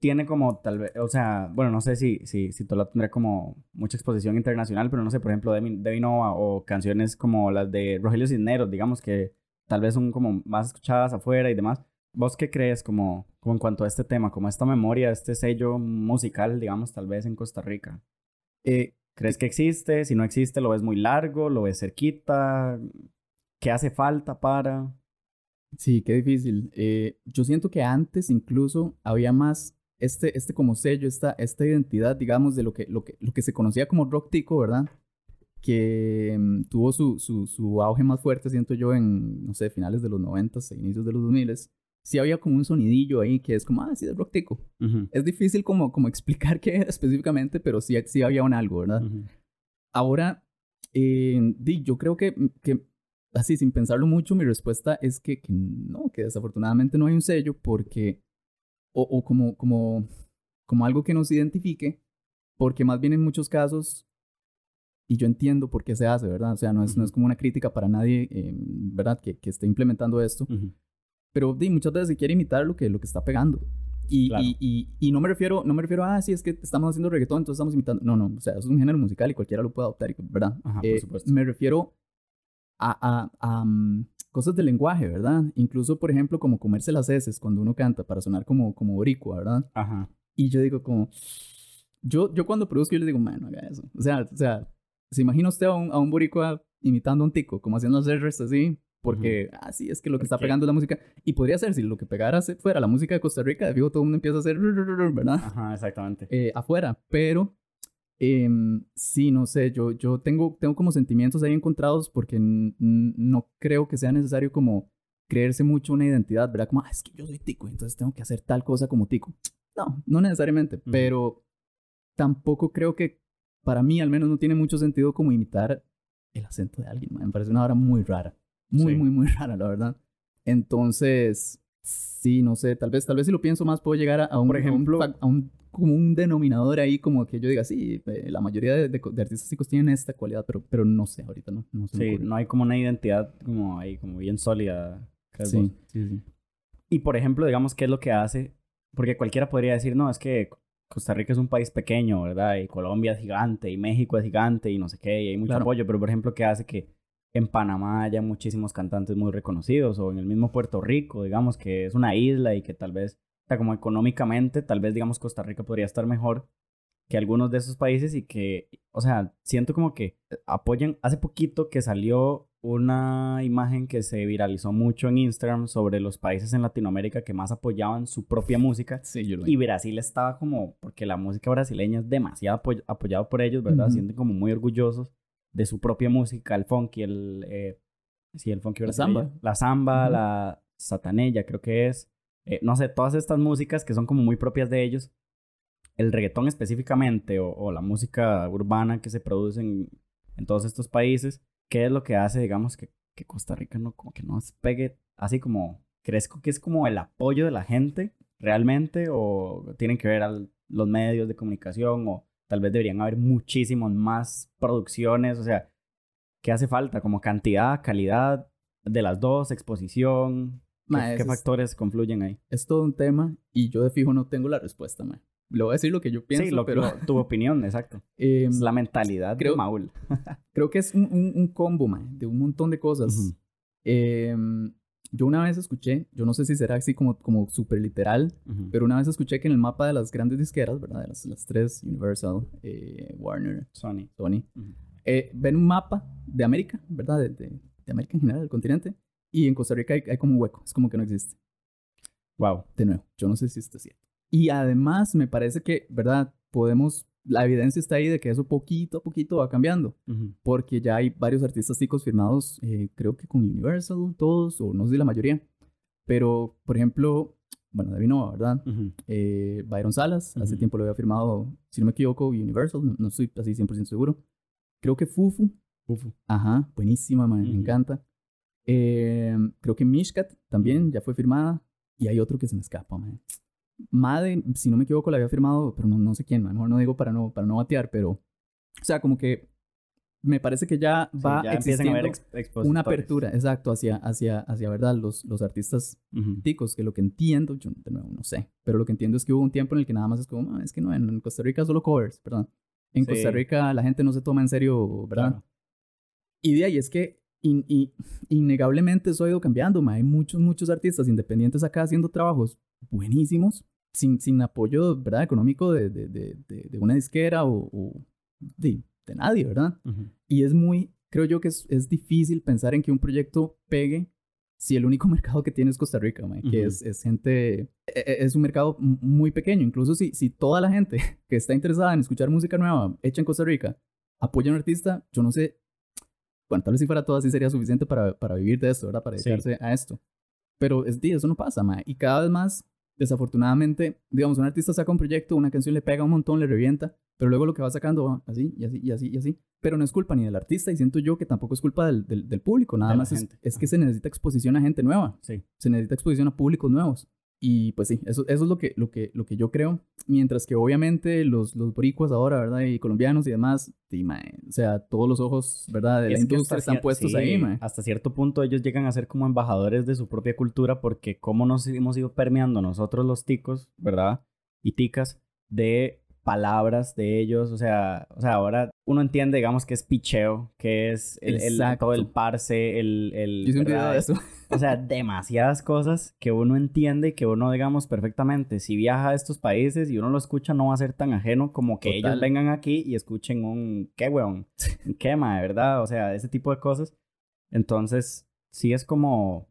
tiene como tal vez, o sea, bueno, no sé si, si, si la tendrá como mucha exposición internacional, pero no sé, por ejemplo, Debbie, Nova o canciones como las de Rogelio Cisneros, digamos que tal vez son como más escuchadas afuera y demás. ¿Vos qué crees como, como en cuanto a este tema, como esta memoria, este sello musical, digamos, tal vez en Costa Rica? Eh, ¿Crees que existe? Si no existe, ¿lo ves muy largo? ¿Lo ves cerquita? ¿Qué hace falta para...? Sí, qué difícil. Eh, yo siento que antes incluso había más este, este como sello, esta, esta identidad, digamos, de lo que, lo, que, lo que se conocía como rock tico, ¿verdad? Que mm, tuvo su, su, su, auge más fuerte, siento yo, en, no sé, finales de los 90, inicios de los 2000. Sí había como un sonidillo ahí que es como, ah, sí, es rock tico. Es difícil como, como explicar qué era específicamente, pero sí, sí había un algo, ¿verdad? Ahora, eh, yo creo que, que, así, sin pensarlo mucho, mi respuesta es que, que no, que desafortunadamente no hay un sello porque o, como, como, como algo que nos identifique, porque más bien en muchos casos, y yo entiendo por qué se hace, ¿verdad? O sea, no es, no es como una crítica para nadie, eh, ¿verdad? Que, que, esté implementando esto, pero di, muchas veces se quiere imitar lo que, lo que está pegando. Y, y, y, no me refiero, no me refiero a, ah, sí, es que estamos haciendo reggaetón, entonces estamos imitando. No, no, o sea, eso es un género musical y cualquiera lo puede adoptar, ¿verdad? Ajá, por eh, supuesto. Me refiero a, a, a, mm, cosas del lenguaje, ¿verdad? Incluso, por ejemplo, como comerse las heces cuando uno canta para sonar como, como boricua, ¿verdad? Ajá. Y yo digo como... Yo, yo cuando produzco, yo le digo, man, no haga eso. O sea, o sea, ¿se imagina usted a un, a un boricua imitando a un tico, como haciendo los R's así? Porque, así ah, es que lo que está pegando es la música. Y podría ser, si lo que pegara fuera la música de Costa Rica, de vivo todo el mundo empieza a hacer, ¿verdad? Ajá, exactamente. Eh, afuera. Pero Em, sí, no sé, yo, yo tengo, tengo como sentimientos ahí encontrados porque no creo que sea necesario como creerse mucho una identidad, ¿verdad? Como, ah, es que yo soy tico, entonces tengo que hacer tal cosa como tico. No, no necesariamente, pero tampoco creo que para mí al menos no tiene mucho sentido como imitar el acento de alguien, me parece una hora muy rara, muy, muy, muy rara, la verdad. Entonces, sí, no sé, tal vez, tal vez si lo pienso más puedo llegar a, un, Por ejemplo, a un como un denominador ahí, como que yo diga, sí, eh, la mayoría de, de, artistas tienen esta cualidad, pero, pero no sé, ahorita no. no sí, no hay como una identidad como ahí, como bien sólida. Sí, sí, sí. Y por ejemplo, digamos, ¿qué es lo que hace? Porque cualquiera podría decir, no, es que Costa Rica es un país pequeño, ¿verdad? Y Colombia es gigante, y México es gigante, y no sé qué, y hay mucho apoyo, pero por ejemplo, ¿qué hace que en Panamá haya muchísimos cantantes muy reconocidos, o en el mismo Puerto Rico, digamos, que es una isla y que tal vez o sea, como económicamente, tal vez, digamos, Costa Rica podría estar mejor que algunos de esos países y que, o sea, siento como que apoyan. Hace poquito que salió una imagen que se viralizó mucho en Instagram sobre los países en Latinoamérica que más apoyaban su propia música. Sí, yo lo y Brasil estaba como, porque la música brasileña es demasiado apoyado por ellos, ¿verdad? Sienten como muy orgullosos de su propia música, el funky, el... Eh, sí, el funky La samba. La samba, la Satanella, creo que es. Eh, no sé, todas estas músicas que son como muy propias de ellos. El reggaetón específicamente o, la música urbana que se produce en, en, todos estos países, ¿qué es lo que hace, digamos, que, que Costa Rica no, como que no pegue así como, ¿crees que es como el apoyo de la gente realmente o tienen que ver al, los medios de comunicación o tal vez deberían haber muchísimos más producciones, o sea, ¿qué hace falta? Como cantidad, calidad de las dos, exposición, ¿qué, factores confluyen ahí? Es todo un tema y yo de fijo no tengo la respuesta, ma. Le voy a decir lo que yo pienso, sí, lo, pero... tu opinión, exacto. Em, es la mentalidad creo, de Maul. creo que es un, un, combo, ma, de un montón de cosas. eh, yo una vez escuché, yo no sé si será así como, como súper literal, pero una vez escuché que en el mapa de las grandes disqueras, ¿verdad? De las, las tres, Universal, eh, Warner, Sony, Sony eh, ven un mapa de América, ¿verdad? De, de, América en general, del continente, y en Costa Rica hay, hay, como un hueco, es como que no existe. Wow. De nuevo, yo no sé si esto es cierto. Y además me parece que, ¿verdad? Podemos la evidencia está ahí de que eso poquito a poquito va cambiando, porque ya hay varios artistas ticos firmados, eh, creo que con Universal, todos, o no sé si la mayoría, pero, por ejemplo, bueno, David Nova, ¿verdad? Eh, Byron Salas, hace tiempo lo había firmado, si no me equivoco, Universal, no, estoy así 100% seguro. Creo que Fufu. Fufu. Ajá, buenísima, me encanta. Eh, creo que Mishkat también ya fue firmada. Y hay otro que se me escapa, man. Made, si no me equivoco, la había firmado, pero no, no sé quién, mejor no digo para no, para no batear, pero, o sea, como que me parece que ya va a existiendo una apertura, exacto, hacia, hacia, hacia verdad, los, los artistas ticos, que lo que entiendo, yo de nuevo no sé, pero lo que entiendo es que hubo un tiempo en el que nada más es como, ah, es que no, en Costa Rica solo covers, perdón. En Costa Rica la gente no se toma en serio, ¿verdad? Y de ahí es que innegablemente eso ha ido cambiando, hay muchos, muchos artistas independientes acá haciendo trabajos buenísimos, sin, sin apoyo ¿verdad? económico de, de, de, de una disquera o, de, nadie, ¿verdad? Y es muy, creo yo que es, es, difícil pensar en que un proyecto pegue si el único mercado que tiene es Costa Rica, que es, es, gente, e, e, es un mercado muy pequeño. Incluso si, si toda la gente que está interesada en escuchar música nueva hecha en Costa Rica apoya a un artista, yo no sé, bueno, tal vez si fuera todo así sería suficiente para, para vivir de esto, ¿verdad? Para dedicarse a esto. Pero es, eso no pasa, ma. Y cada vez más desafortunadamente, digamos, un artista saca un proyecto, una canción le pega un montón, le revienta, pero luego lo que va sacando va así y así y así y así. Pero no es culpa ni del artista y siento yo que tampoco es culpa del, del, público, nada más es, es, que se necesita exposición a gente nueva. Sí. Se necesita exposición a públicos nuevos. Y pues sí, eso, eso es lo que, lo, que, lo que yo creo. Mientras que obviamente los, los boricuas ahora, ¿verdad? Y colombianos y demás, o sea, todos los ojos, ¿verdad? De la industria están puestos ahí, Hasta cierto punto ellos llegan a ser como embajadores de su propia cultura porque como nos hemos ido permeando nosotros los ticos, ¿verdad? Y ticas de palabras de ellos, o sea, o sea, ahora uno entiende, digamos, que es picheo, que es el, el todo el parse, el... el de eso. O sea, demasiadas cosas que uno entiende y que uno, digamos, perfectamente, si viaja a estos países y uno lo escucha, no va a ser tan ajeno como que ellos vengan aquí y escuchen un, ¿qué, weón? Un quema, de verdad, o sea, ese tipo de cosas. Entonces, sí es como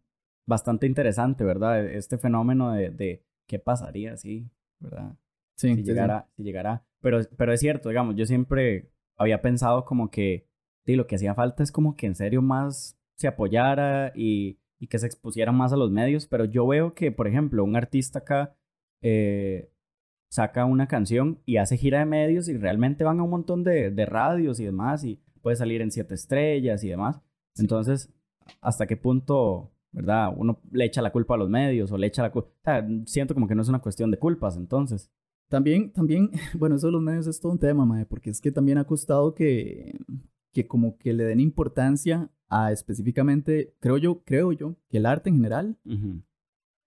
bastante interesante, ¿verdad? Este fenómeno de, de qué pasaría, sí, ¿verdad? Sí, si llegara, si llegara. Pero, pero es cierto, digamos, yo siempre había pensado como que sí, lo que hacía falta es como que en serio más se apoyara y, y que se expusiera más a los medios, pero yo veo que, por ejemplo, un artista acá eh, saca una canción y hace gira de medios y realmente van a un montón de, de radios y demás y puede salir en siete estrellas y demás. Entonces, ¿hasta qué punto, verdad? Uno le echa la culpa a los medios o le echa la culpa... O sea, siento como que no es una cuestión de culpas, entonces. También, también, bueno, eso de los medios es todo un tema, mae, porque es que también ha costado que, que como que le den importancia a específicamente, creo yo, creo yo, que el arte en general.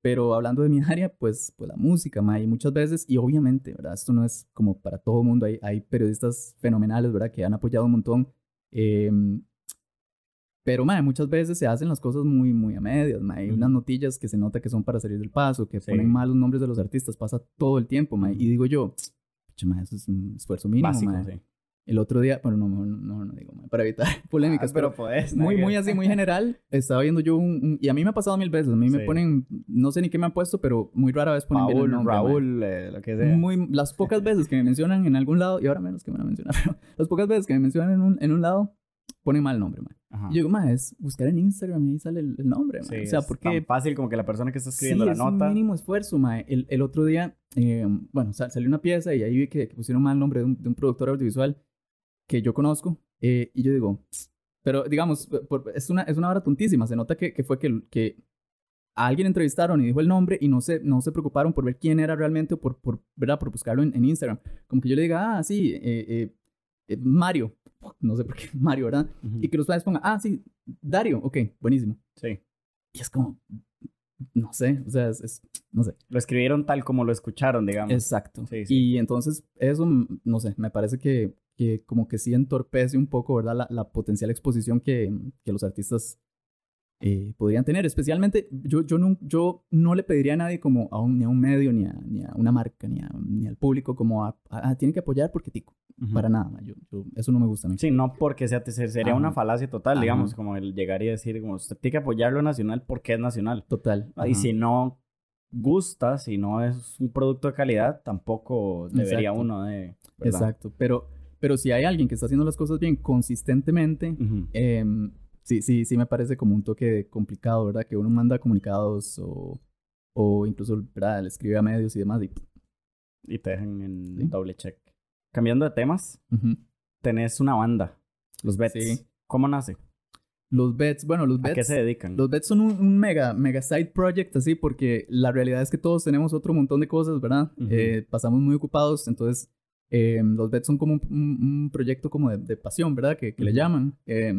Pero hablando de mi área, pues, pues la música, mae, y muchas veces, y obviamente, ¿verdad? Esto no es como para todo el mundo, hay, hay periodistas fenomenales, ¿verdad? Que han apoyado un montón. Eh, pero, mae, muchas veces se hacen las cosas muy, muy a medias, mae. Hay unas notillas que se nota que son para salir del paso, que ponen mal los nombres de los artistas, pasa todo el tiempo, mae. Y digo yo, mae, eso es un esfuerzo mínimo, Básico, Sí. El otro día, bueno, no, no, no, digo, mae, para evitar polémicas, ah, pero, pues, muy, muy así, muy general. Estaba viendo yo un, y a mí me ha pasado mil veces. A mí me ponen, no sé ni qué me han puesto, pero muy rara vez ponen Raúl, bien Raúl, eh, lo que sea. Muy, las pocas veces que me mencionan en algún lado, y ahora menos que me van a mencionar, pero las pocas veces que me mencionan en un, en un lado, ponen mal nombre, mae. Y yo digo, ma, es buscar en Instagram y ahí sale el, nombre, Sí, o sea, porque... tan fácil como que la persona que está escribiendo la nota... es un mínimo esfuerzo, ma. El, el otro día, eh, bueno, salió una pieza y ahí vi que, pusieron mal el nombre de un, de un, productor audiovisual que yo conozco. Eh, y yo digo, pero digamos, es, una, es una hora tontísima. Se nota que, que fue que, que a alguien entrevistaron y dijo el nombre y no se, no se preocuparon por ver quién era realmente o por, por, ¿verdad? por buscarlo en, Instagram. Como que yo le diga, ah, sí, eh, eh, Mario, no sé por qué, Mario, ¿verdad? Y que los padres pongan, ah, sí, Dario, ok, buenísimo. Sí. Y es como, no sé, o sea, es, no sé. Lo escribieron tal como lo escucharon, digamos. Exacto. Sí, Y entonces, eso, no sé, me parece que, que como que sí entorpece un poco, ¿verdad? La, la potencial exposición que, que los artistas eh, podrían tener. Especialmente, yo, yo, no, yo no le pediría a nadie como a un, ni a un medio, ni a, ni a una marca, ni, a, ni al público como a, tienen que apoyar porque tico. Para nada, yo, eso no me gusta a mí. Sí, no porque sea, sería una falacia total, digamos, como el llegar y decir, como, usted tiene que apoyarlo nacional porque es nacional. Total. Y si no gusta, si no es un producto de calidad, tampoco debería uno de... Exacto, pero, pero si hay alguien que está haciendo las cosas bien consistentemente, sí, sí, sí me parece como un toque complicado, ¿verdad? Que uno manda comunicados o, o incluso, ¿verdad? Le escribe a medios y demás y... Y te dejan en doble check. Cambiando de temas, tenés una banda, los Bets. Sí. ¿Cómo nace? Los Bets, bueno, los Bets... ¿A qué se dedican? Los Bets son un, mega, mega side project, así, porque la realidad es que todos tenemos otro montón de cosas, ¿verdad? Eh, pasamos muy ocupados, entonces eh, los Bets son como un, proyecto como de, pasión, ¿verdad? Que, que le llaman. Eh,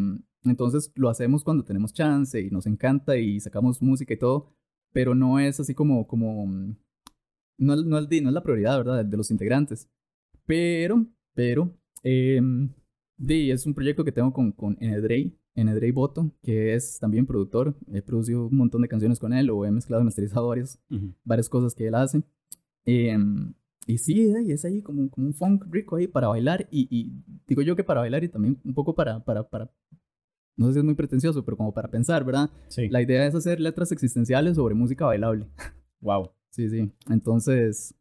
entonces lo hacemos cuando tenemos chance y nos encanta y sacamos música y todo, pero no es así como, como, mm, no, no, es, no es la prioridad, ¿verdad? De, los integrantes. Pero, pero, eh, es un proyecto que tengo con, con Enedrey, Enedrey Boto, que es también productor. He producido un montón de canciones con él o he mezclado y masterizado varias, varias cosas que él hace. Eh, y sí, es ahí como, como un funk rico ahí para bailar y, y, digo yo que para bailar y también un poco para, para, para no sé si es muy pretencioso, pero como para pensar, ¿verdad? Sí. La idea es hacer letras existenciales sobre música bailable. Wow. Sí, sí. Entonces,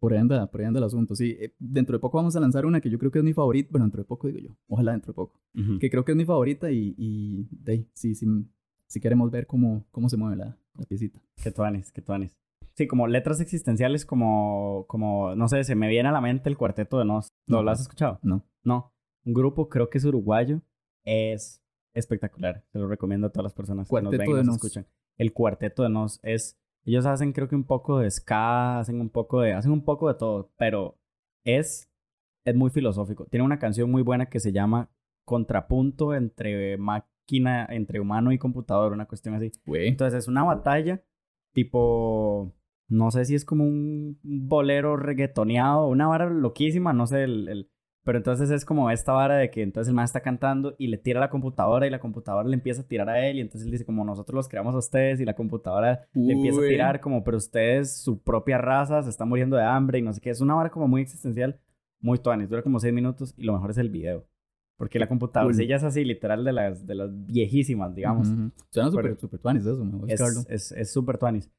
por ahí anda, por ahí anda el asunto. Sí, eh, dentro de poco vamos a lanzar una que yo creo que es mi favorita. Bueno, dentro de poco digo yo. Ojalá dentro de poco. Que creo que es mi favorita y, y de ahí, sí, sí, sí queremos ver cómo, cómo se mueve la, la piecita. Que tuanes, que tuanes. Sí, como letras existenciales, como, como, no sé, se me viene a la mente el Cuarteto de Nos. ¿Lo, ¿lo has escuchado? No. No. Un grupo, creo que es uruguayo. Es espectacular. Se lo recomiendo a todas las personas que nos ven y nos, escuchan. El Cuarteto de Nos es... Ellos hacen creo que un poco de ska, hacen un poco de... Hacen un poco de todo, pero es... Es muy filosófico. Tiene una canción muy buena que se llama Contrapunto entre máquina, entre humano y computador, una cuestión así. Entonces es una batalla tipo... No sé si es como un bolero reggaetoneado, una vara loquísima, no sé, el pero entonces es como esta vara de que entonces el man está cantando y le tira a la computadora y la computadora le empieza a tirar a él y entonces él dice como nosotros los creamos a ustedes y la computadora le empieza a tirar como pero ustedes, su propia raza, se está muriendo de hambre y no sé qué. Es una vara como muy existencial, muy tuanis. Dura como seis minutos y lo mejor es el video. Porque la computadora, ella es así, literal, de las, de las viejísimas, digamos. Suena súper super tuanis eso, me Es súper es, tuanis.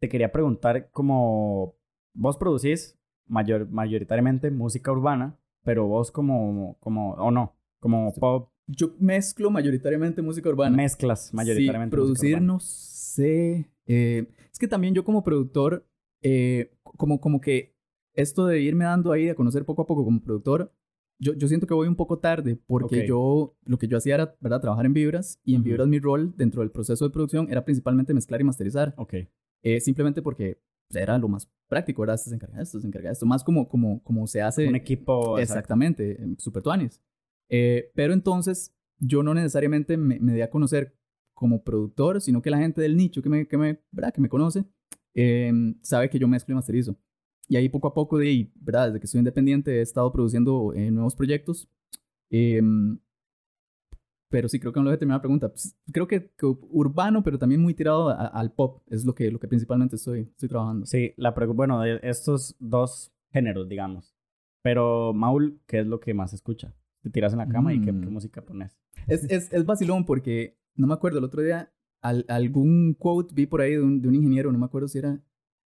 Te quería preguntar como... Vos producís mayor, mayoritariamente música urbana, pero vos como, como, o no, como pop. Yo mezclo mayoritariamente música urbana. Mezclas mayoritariamente. Sí, producir no sé. Eh, es que también yo como productor, eh, como, como que esto de irme dando ahí, de conocer poco a poco como productor, yo, yo siento que voy un poco tarde porque yo lo que yo hacía era ¿verdad? trabajar en Vibras y en Vibras mi rol dentro del proceso de producción era principalmente mezclar y masterizar. Ok. Eh, simplemente porque era lo más práctico, ¿verdad? Este se encarga de esto, se encarga de esto. Más como, como, como se hace. Un equipo. Exactamente, super tuanis. Eh, pero entonces, yo no necesariamente me, me di a conocer como productor, sino que la gente del nicho que me, que me, ¿verdad? Que me conoce, em, sabe que yo mezclo y masterizo. Y ahí poco a poco, de, ¿verdad? Desde que estoy independiente, he estado produciendo eh, nuevos proyectos. Pero sí, creo que no lo he terminado la pregunta. Pues, creo que, urbano, pero también muy tirado al pop, es lo que, lo que principalmente estoy, estoy trabajando. Sí, la bueno, de estos dos géneros, digamos. Pero, Maul, ¿qué es lo que más escucha? Te tiras en la cama y ¿qué, mm. música pones? Es, es, es vacilón porque, no me acuerdo, el otro día algún quote vi por ahí de un, de un ingeniero, no me acuerdo si era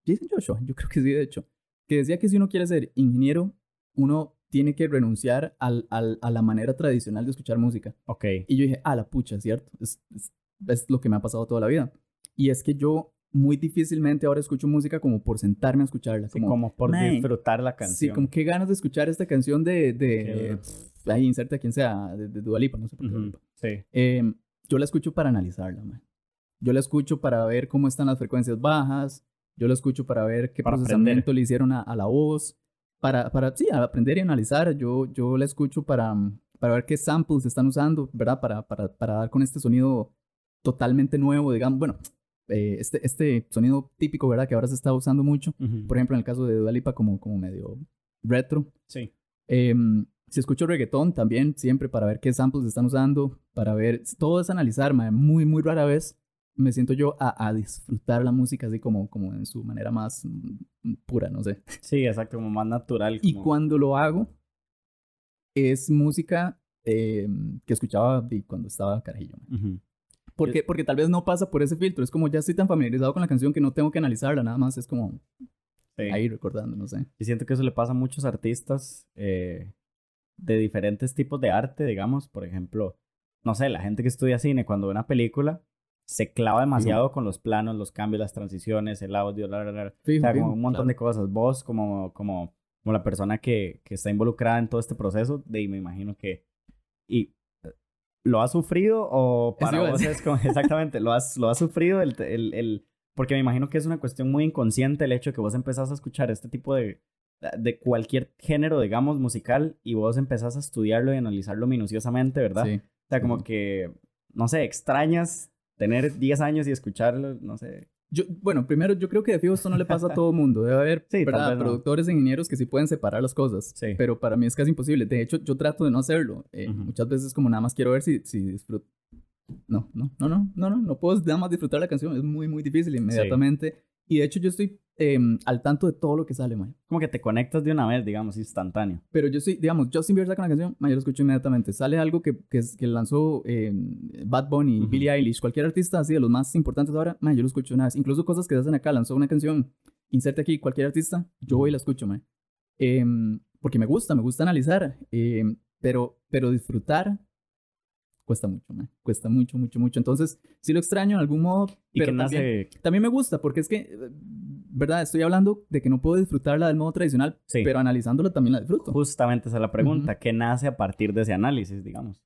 Jason Joshua, yo creo que sí, de hecho, que decía que si uno quiere ser ingeniero, uno tiene que renunciar al, al, a la manera tradicional de escuchar música. Ok. Y yo dije, ah, la pucha, ¿cierto? Es, es, es, lo que me ha pasado toda la vida. Y es que yo muy difícilmente ahora escucho música como por sentarme a escucharla. Como, como por disfrutar la canción. Sí, como qué ganas de escuchar esta canción de... de ahí inserta quien sea, de, de Dualipa, no sé por qué. Sí. Eh, yo la escucho para analizarla, man. Yo la escucho para ver cómo están las frecuencias bajas. Yo la escucho para ver qué procesamiento le hicieron a, a, la voz. Para, para, sí, aprender y analizar. Yo, yo la escucho para, para ver qué samples están usando, ¿verdad? Para, para, para dar con este sonido totalmente nuevo, digamos. Bueno, eh, este, este sonido típico, ¿verdad? Que ahora se está usando mucho. Por ejemplo, en el caso de Dua Lipa, como, como medio retro. Sí. Eh, si escucho reggaetón también, siempre para ver qué samples están usando, para ver, todo es analizar, muy, muy rara vez me siento yo a, a, disfrutar la música así como, como en su manera más mm, pura, no sé. Sí, exacto, como más natural. Y cuando lo hago, es música eh, que escuchaba cuando estaba carajillo. porque, porque tal vez no pasa por ese filtro, es como ya estoy tan familiarizado con la canción que no tengo que analizarla, nada más es como ahí recordando, no sé. Y siento que eso le pasa a muchos artistas. Eh, de diferentes tipos de arte, digamos, por ejemplo, no sé, la gente que estudia cine cuando ve una película se clava demasiado con los planos, los cambios, las transiciones, el audio, la, la, o sea, como un montón de cosas. Vos, como, como, como la persona que, que está involucrada en todo este proceso, de me imagino que... Y, ¿Lo has sufrido o para vos es como, exactamente, lo has, lo has sufrido el, el, el, porque me imagino que es una cuestión muy inconsciente el hecho de que vos empezás a escuchar este tipo de, de cualquier género, digamos, musical, y vos empezás a estudiarlo y analizarlo minuciosamente, ¿verdad? Sí. O sea, como que, no sé, extrañas tener 10 años y escucharlo, no sé. Yo, bueno, primero, yo creo que de fijo esto no le pasa a todo mundo. Debe haber sí, productores, ingenieros que sí pueden separar las cosas. Sí. Pero para mí es casi imposible. De hecho, yo trato de no hacerlo. Eh, muchas veces como nada más quiero ver si, si disfruto. No, no, no, no, no, no, no puedo nada más disfrutar la canción. Es muy, muy difícil inmediatamente. Y de hecho yo estoy Em, al tanto de todo lo que sale, man. Como que te conectas de una vez, digamos, instantáneo. Pero yo sí, digamos, Justin Bieber saca una canción, man, yo lo escucho inmediatamente. Sale algo que, que, que lanzó eh, Bad Bunny, Billie Eilish, cualquier artista así de los más importantes ahora, man, yo lo escucho una vez. Incluso cosas que hacen acá, lanzó una canción, inserte aquí cualquier artista, yo voy y la escucho, man. Em, porque me gusta, me gusta analizar, pero, pero disfrutar cuesta mucho, man. Cuesta mucho, mucho, mucho. Entonces, sí lo extraño en algún modo, pero también, también, me gusta porque es que ¿verdad? Estoy hablando de que no puedo disfrutarla del modo tradicional, pero analizándola también la disfruto. Justamente esa es la pregunta. ¿Qué nace a partir de ese análisis, digamos?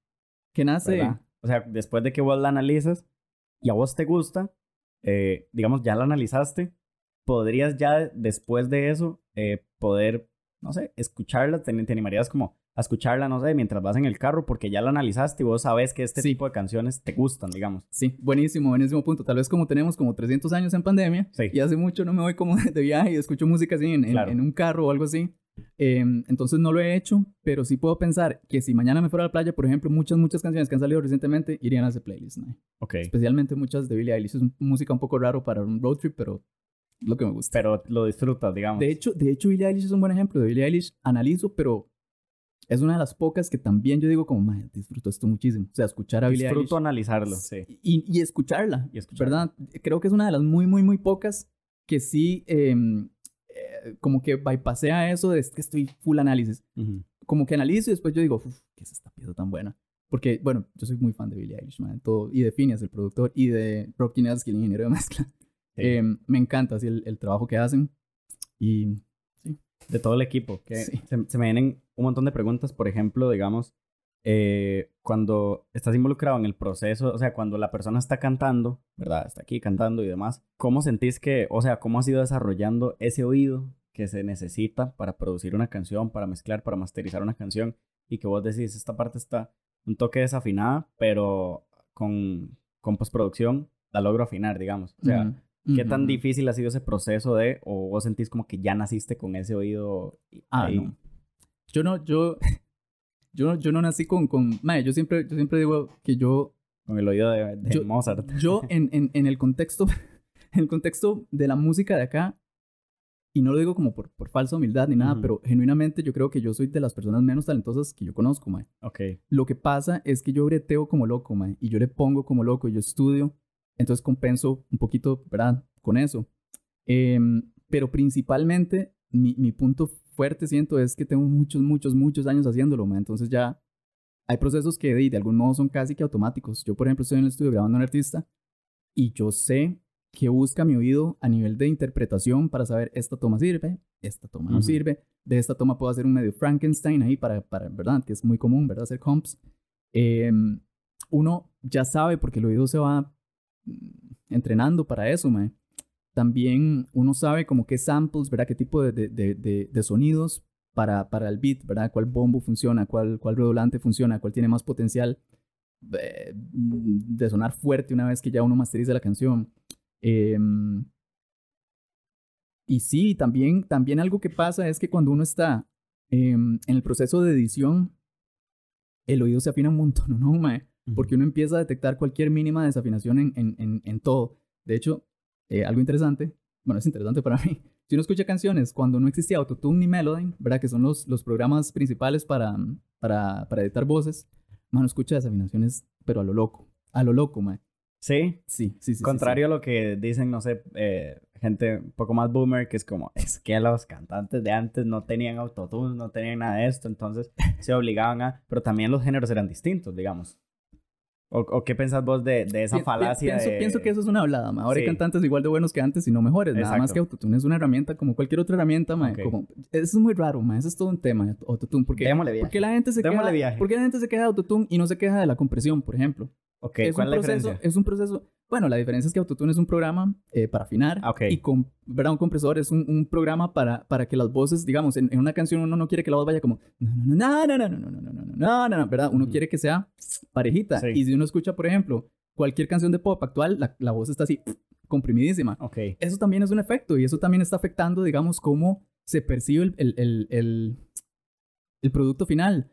¿Qué nace? O sea, después de que vos la analizas y a vos te gusta, eh, digamos, ya la analizaste, podrías ya después de eso eh, poder, no sé, escucharla, te, te animarías como a escucharla, no sé, mientras vas en el carro, porque ya la analizaste y vos sabes que este tipo de canciones te gustan, digamos. Sí, buenísimo, buenísimo punto. Tal vez como tenemos como 300 años en pandemia y hace mucho no me voy como de viaje y escucho música así en, en, un carro o algo así. Em, entonces no lo he hecho, pero sí puedo pensar que si mañana me fuera a la playa, por ejemplo, muchas, muchas canciones que han salido recientemente irían a ese playlist. ¿no? Ok. Especialmente muchas de Billie Eilish. Es música un poco raro para un road trip, pero lo que me gusta. Pero lo disfrutas, digamos. De hecho, de hecho, Billie Eilish es un buen ejemplo. De Billie Eilish analizo, pero es una de las pocas que también yo digo como, madre, disfruto esto muchísimo. O sea, escuchar a Billie Disfruto analizarlo, sí. Y, y, escucharla, y ¿verdad? Creo que es una de las muy, muy, muy pocas que sí, em, eh, como que bypasea eso de que estoy full análisis. Como que analizo y después yo digo, ¿qué es esta pieza tan buena? Porque, bueno, yo soy muy fan de Billie Eilish, man, todo, y de Phineas, el productor, y de Rob el ingeniero de mezcla. Em, me encanta así el, el trabajo que hacen. Y de todo el equipo. Que se, me vienen un montón de preguntas, por ejemplo, digamos, eh, cuando estás involucrado en el proceso, o sea, cuando la persona está cantando, ¿verdad? Está aquí cantando y demás, ¿cómo sentís que, o sea, cómo has ido desarrollando ese oído que se necesita para producir una canción, para mezclar, para masterizar una canción y que vos decís, esta parte está un toque desafinada, pero con, con postproducción la logro afinar, digamos. O sea, ¿Qué tan difícil ha sido ese proceso de, o vos sentís como que ya naciste con ese oído? Ah, no. Yo no, yo, yo, yo no nací con, con, yo siempre, yo siempre digo que yo... Con el oído de, Mozart. Yo en, en, en, el contexto, en el contexto de la música de acá, y no lo digo como por, por falsa humildad ni nada, pero genuinamente yo creo que yo soy de las personas menos talentosas que yo conozco, mae. Ok. Lo que pasa es que yo breteo como loco, mae, y yo le pongo como loco, y yo estudio, entonces compenso un poquito, ¿verdad? Con eso. Em, pero principalmente mi, mi, punto fuerte siento es que tengo muchos, muchos, muchos años haciéndolo, ma. Entonces ya hay procesos que de, de algún modo son casi que automáticos. Yo, por ejemplo, estoy en el estudio grabando a un artista y yo sé que busca mi oído a nivel de interpretación para saber esta toma sirve, esta toma no sirve, de esta toma puedo hacer un medio Frankenstein ahí para, para ¿verdad? Que es muy común, ¿verdad? Hacer comps. Em, uno ya sabe porque el oído se va entrenando para eso. También uno sabe como qué samples, ¿verdad? Qué tipo de, sonidos para, para el beat, ¿verdad? Cuál bombo funciona, cuál, cuál redolante funciona, cuál tiene más potencial eh, de sonar fuerte una vez que ya uno masteriza la canción. Em, y sí, también, también algo que pasa es que cuando uno está em, en el proceso de edición, el oído se afina un montón, ¿no, mae? Porque uno empieza a detectar cualquier mínima desafinación en, en, en, todo. De hecho, eh, algo interesante, bueno, es interesante para mí. Si uno escucha canciones cuando no existía Autotune ni Melody, ¿verdad? Que son los, los programas principales para, para, para editar voces, mano, escucha desafinaciones, pero a lo loco. A lo loco, mae. ¿Sí? Sí, sí, sí. Contrario sí, a lo que dicen, no sé, eh, gente un poco más boomer, que es como, es que los cantantes de antes no tenían autotune, no tenían nada de esto, entonces se obligaban a... Pero también los géneros eran distintos, digamos. ¿O, o qué pensás vos de, de esa falacia? Pienso, de... pienso, que eso es una hablada, ma. Ahora sí. hay cantantes igual de buenos que antes y no mejores. Nada más que Autotune es una herramienta como cualquier otra herramienta, ma. Okay. Como, eso es muy raro, ma. Eso es todo un tema, Autotune. Porque, Démosle viaje. Porque la gente se Démosle viaje. porque la gente se queja de Autotune y no se queja de la compresión, por ejemplo. Ok, ¿cuál es la proceso, diferencia? Es un proceso... Bueno, la diferencia es que Autotune es un programa eh, para afinar okay. y con, ¿verdad? un compresor es un, un, programa para, para que las voces, digamos, en, en, una canción uno no quiere que la voz vaya como no, no, no, no, no, no, no, no, no, no, no, no, ¿verdad? Uno mm. quiere que sea parejita. Sí. Y si uno escucha, por ejemplo, cualquier canción de pop actual, la, la voz está así comprimidísima. Okay. Eso también es un efecto y eso también está afectando, digamos, cómo se percibe el, el, el, el, el producto final.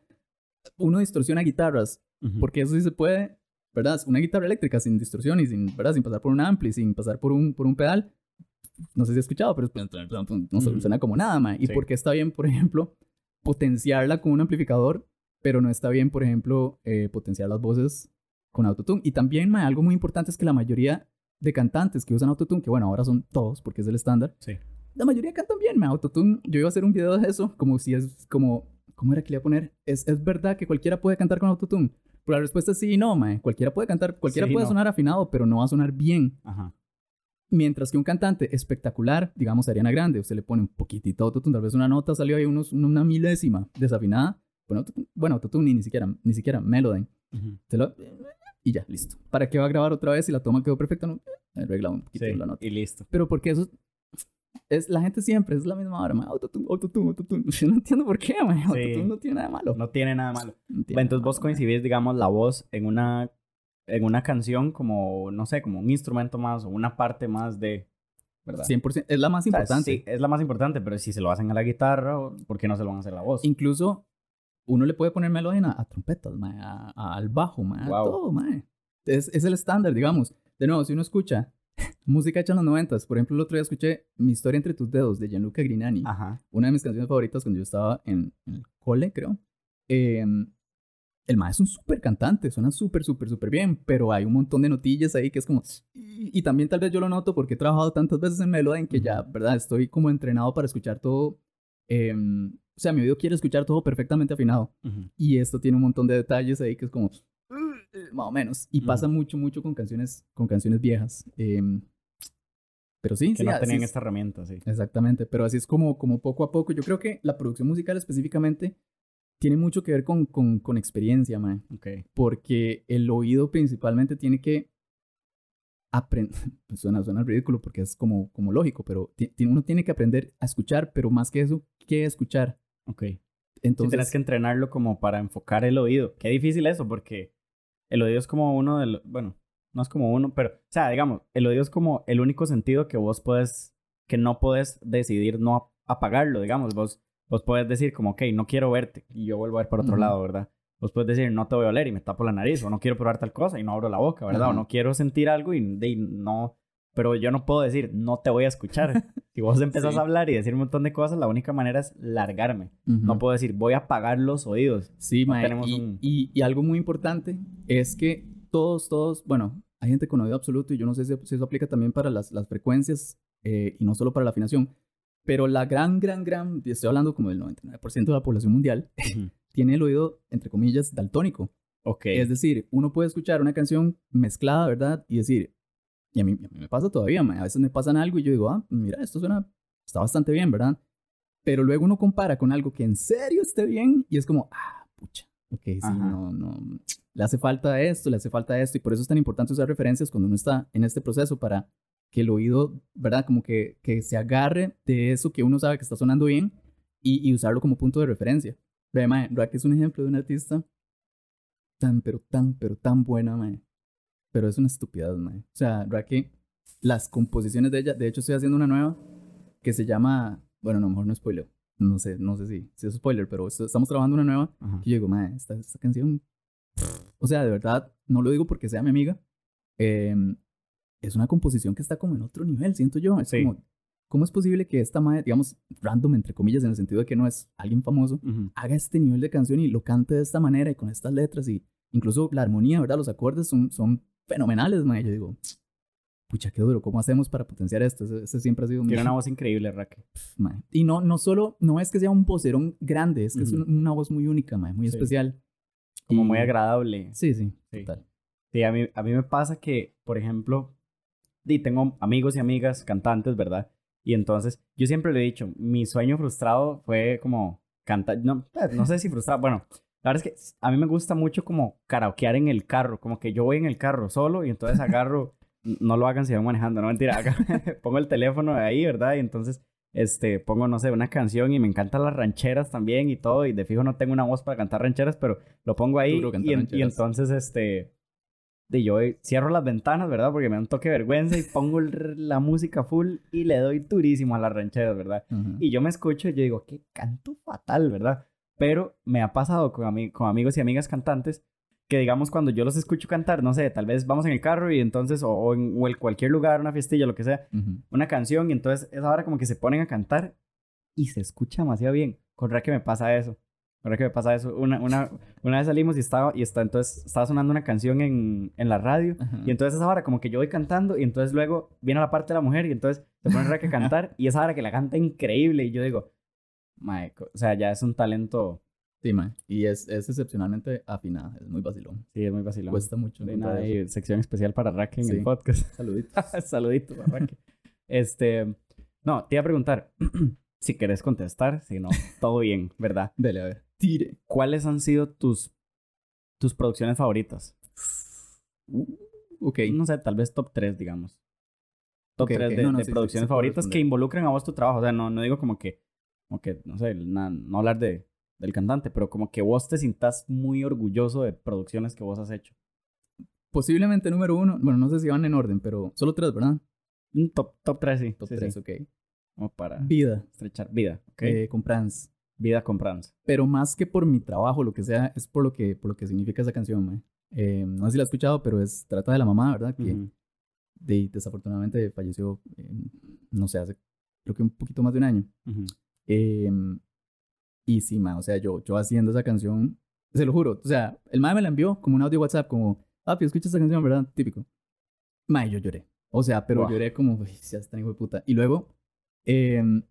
Uno distorsiona guitarras, uh -huh. porque eso sí se puede ¿verdad? Una guitarra eléctrica sin distorsión y sin, ¿verdad? Sin pasar por un ampli, sin pasar por un, por un pedal. No sé si has escuchado, pero no se suena como nada, ma. Y Sí. porque está bien, por ejemplo, potenciarla con un amplificador, pero no está bien, por ejemplo, eh, potenciar las voces con autotune. Y también, ma, algo muy importante es que la mayoría de cantantes que usan autotune, que bueno, ahora son todos porque es el estándar, Sí. la mayoría cantan bien, ma. Autotune, yo iba a hacer un video de eso, como si es como, ¿cómo era que le iba a poner? Es, es verdad que cualquiera puede cantar con autotune. Pero la respuesta es sí y no, mae. Cualquiera puede cantar, cualquiera Sí, puede no. sonar afinado, pero no va a sonar bien. Ajá. Mientras que un cantante espectacular, digamos Ariana Grande, usted le pone un poquitito autotune, tal vez una nota salió ahí unos, una milésima desafinada. Bueno, autotune, bueno, autotune ni siquiera, ni siquiera melody. Uh -huh. Se lo, y ya, listo. ¿Para qué va a grabar otra vez si la toma quedó perfecta? No, arregla un poquito Sí, la nota. y listo. Pero porque eso es la gente siempre es la misma hora. Autotune, autotune, autotune. Yo no entiendo por qué, mae. Autotune no tiene nada de malo. No tiene nada malo. No tiene Entonces nada vos coincidís, digamos, la voz en una, en una canción como, no sé, como un instrumento más o una parte más de... ¿Verdad? 100%. Es la más O sea, importante. sí, es la más importante, pero si se lo hacen a la guitarra, ¿por qué no se lo van a hacer a la voz? Incluso uno le puede poner melodía a, a trompetas, mae, a, a, al bajo, mae, Wow. a todo, mae. Es, es el estándar, digamos. De nuevo, si uno escucha música hecha en los noventas, por ejemplo, el otro día escuché Mi historia entre tus dedos de Gianluca Grignani, Ajá. una de mis canciones favoritas cuando yo estaba en, en el cole, creo. Eh, el mae es un súper cantante, suena súper, súper, súper bien, pero hay un montón de notillas ahí que es como... Y, y también tal vez yo lo noto porque he trabajado tantas veces en Melody en que ya, ¿verdad? Estoy como entrenado para escuchar todo. eh, o sea, mi oído quiere escuchar todo perfectamente afinado. Uh -huh. Y esto tiene un montón de detalles ahí que es como... Más o menos. Y pasa mucho, mucho con canciones, con canciones viejas. Eh, pero sí, Que sí, no tenían es. esta herramienta, sí. Exactamente, pero así es como, como poco a poco. Yo creo que la producción musical específicamente tiene mucho que ver con, con, con experiencia, man. Ok. Porque el oído principalmente tiene que aprender. suena, suena ridículo porque es como, como lógico, pero uno tiene que aprender a escuchar, pero más que eso, ¿qué escuchar? Ok. Sí, Entonces, tienes que entrenarlo como para enfocar el oído. Qué difícil eso, porque el oído es como uno de los... Bueno, no es como uno, pero... O sea, digamos, el oído es como el único sentido que vos puedes... Que no puedes decidir no apagarlo, digamos. Vos, vos puedes decir como, ok, no quiero verte y yo vuelvo a ver por otro Ujú. lado, ¿verdad? Vos puedes decir, no te voy a oler y me tapo la nariz, o no quiero probar tal cosa y no abro la boca, ¿verdad? O no quiero sentir algo y, y no... Pero yo no puedo decir, no te voy a escuchar. si vos empezás Sí. a hablar y decir un montón de cosas, la única manera es largarme. No puedo decir, voy a apagar los oídos. Sí, No mae, tenemos y, un- y- y algo muy importante es que todos, todos, bueno, hay gente con oído absoluto y yo no sé si, si eso aplica también para las, las frecuencias eh, y no solo para la afinación, Pero la gran, gran, gran, estoy hablando como del 99% de la población mundial, tiene el oído, entre comillas, daltónico. Ok. Es decir, uno puede escuchar una canción mezclada, ¿verdad? Y decir, y a mí, a mí me pasa todavía, a veces me pasan algo y yo digo, ah, mira, esto suena, está bastante bien, ¿verdad? Pero luego uno compara con algo que en serio esté bien y es como, ah, pucha, ok, sí, no, no, le hace falta esto, le hace falta esto y por eso es tan importante usar referencias cuando uno está en este proceso para que el oído, ¿verdad? Como que, que se agarre de eso que uno sabe que está sonando bien y, y usarlo como punto de referencia. Ve, mae, que es un ejemplo de un artista tan, pero tan, pero tan buena, mae. Pero es una estupidez, mae. O sea, que las composiciones de ella, de hecho estoy haciendo una nueva que se llama, bueno, no, mejor no spoiler. No sé, no sé si, si es spoiler, pero estamos trabajando una nueva. Y yo digo, mae, esta, esta canción, o sea, de verdad, no lo digo porque sea mi amiga. Em, es una composición que está como en otro nivel, siento yo. Es como, ¿cómo es posible que esta madre, digamos, random, entre comillas, en el sentido de que no es alguien famoso, haga este nivel de canción y lo cante de esta manera y con estas letras y incluso la armonía, ¿verdad? Los acordes son, son fenomenales, madre. Yo digo, pucha, qué duro, ¿cómo hacemos para potenciar esto? Ese, siempre ha sido Tiene una voz increíble, Raque. Y no, no solo, no es que sea un vocerón grande, es que es una voz muy única, madre, muy especial. Como muy agradable. Sí, sí, sí, total. Sí, a mí, a mí me pasa que, por ejemplo, y tengo amigos y amigas cantantes, ¿verdad? Y entonces, yo siempre le he dicho, mi sueño frustrado fue como cantar, no, pues, no sé si frustrado, bueno, la verdad es que a mí me gusta mucho como karaokear en el carro, como que yo voy en el carro solo y entonces agarro, no lo hagan si van manejando, no mentira, pongo el teléfono ahí, ¿verdad? Y entonces, este, pongo, no sé, una canción y me encantan las rancheras también y todo, y de fijo no tengo una voz para cantar rancheras, pero lo pongo ahí y, y entonces, este, de yo cierro las ventanas, ¿verdad? Porque me da un toque de vergüenza y pongo la música full y le doy durísimo a las rancheras, ¿verdad? Y yo me escucho y yo digo, qué canto fatal, ¿verdad? Pero me ha pasado con, con amigos y amigas cantantes que digamos cuando yo los escucho cantar, no sé, tal vez vamos en el carro y entonces, o, en, cualquier lugar, una fiestilla, lo que sea, una canción y entonces es ahora como que se ponen a cantar y se escucha demasiado bien. Con que me pasa eso. Ahora que me pasa eso, una, una, una vez salimos y estaba, y está, entonces estaba sonando una canción en, en la radio, y entonces esa hora como que yo voy cantando, y entonces luego viene la parte de la mujer, y entonces se pone a cantar, y esa hora que la canta increíble, y yo digo, mae, o sea, ya es un talento. Sí, mae, y es, es excepcionalmente afinada, es muy vacilón. Sí, es muy vacilón. Cuesta mucho. De nada, hay sección especial para Raque en el podcast. Saluditos. Saluditos para Raque. este, no, te iba a preguntar, si querés contestar, si no, todo bien, ¿verdad? Dale, a ver. Tire. ¿Cuáles han sido tus, tus producciones favoritas? Uh, ok. No sé, tal vez top 3, digamos. Top 3 de, producciones favoritas que involucren a vos tu trabajo. O sea, no, no digo como que, como que, no sé, no hablar de, del cantante, pero como que vos te sientas muy orgulloso de producciones que vos has hecho. Posiblemente número uno, bueno, no sé si van en orden, pero solo tres, ¿verdad? Mm, top, top 3, sí. Top 3, ok. Como para vida. estrechar vida, ok. Eh, con Prance. Vida con Prance. Pero más que por mi trabajo, lo que sea, es por lo que, por lo que significa esa canción, eh, no sé si la has escuchado, pero es, trata de la mamá, ¿verdad? Que desafortunadamente falleció, no sé, hace creo que un poquito más de un año. Em, y sí, ma, o sea, yo, yo haciendo esa canción, se lo juro, o sea, el ma me la envió como un audio WhatsApp, como, papi, escucha esa canción, ¿verdad? Típico. Ma, yo lloré. O sea, pero lloré como, ya está hijo de puta. Y luego, em,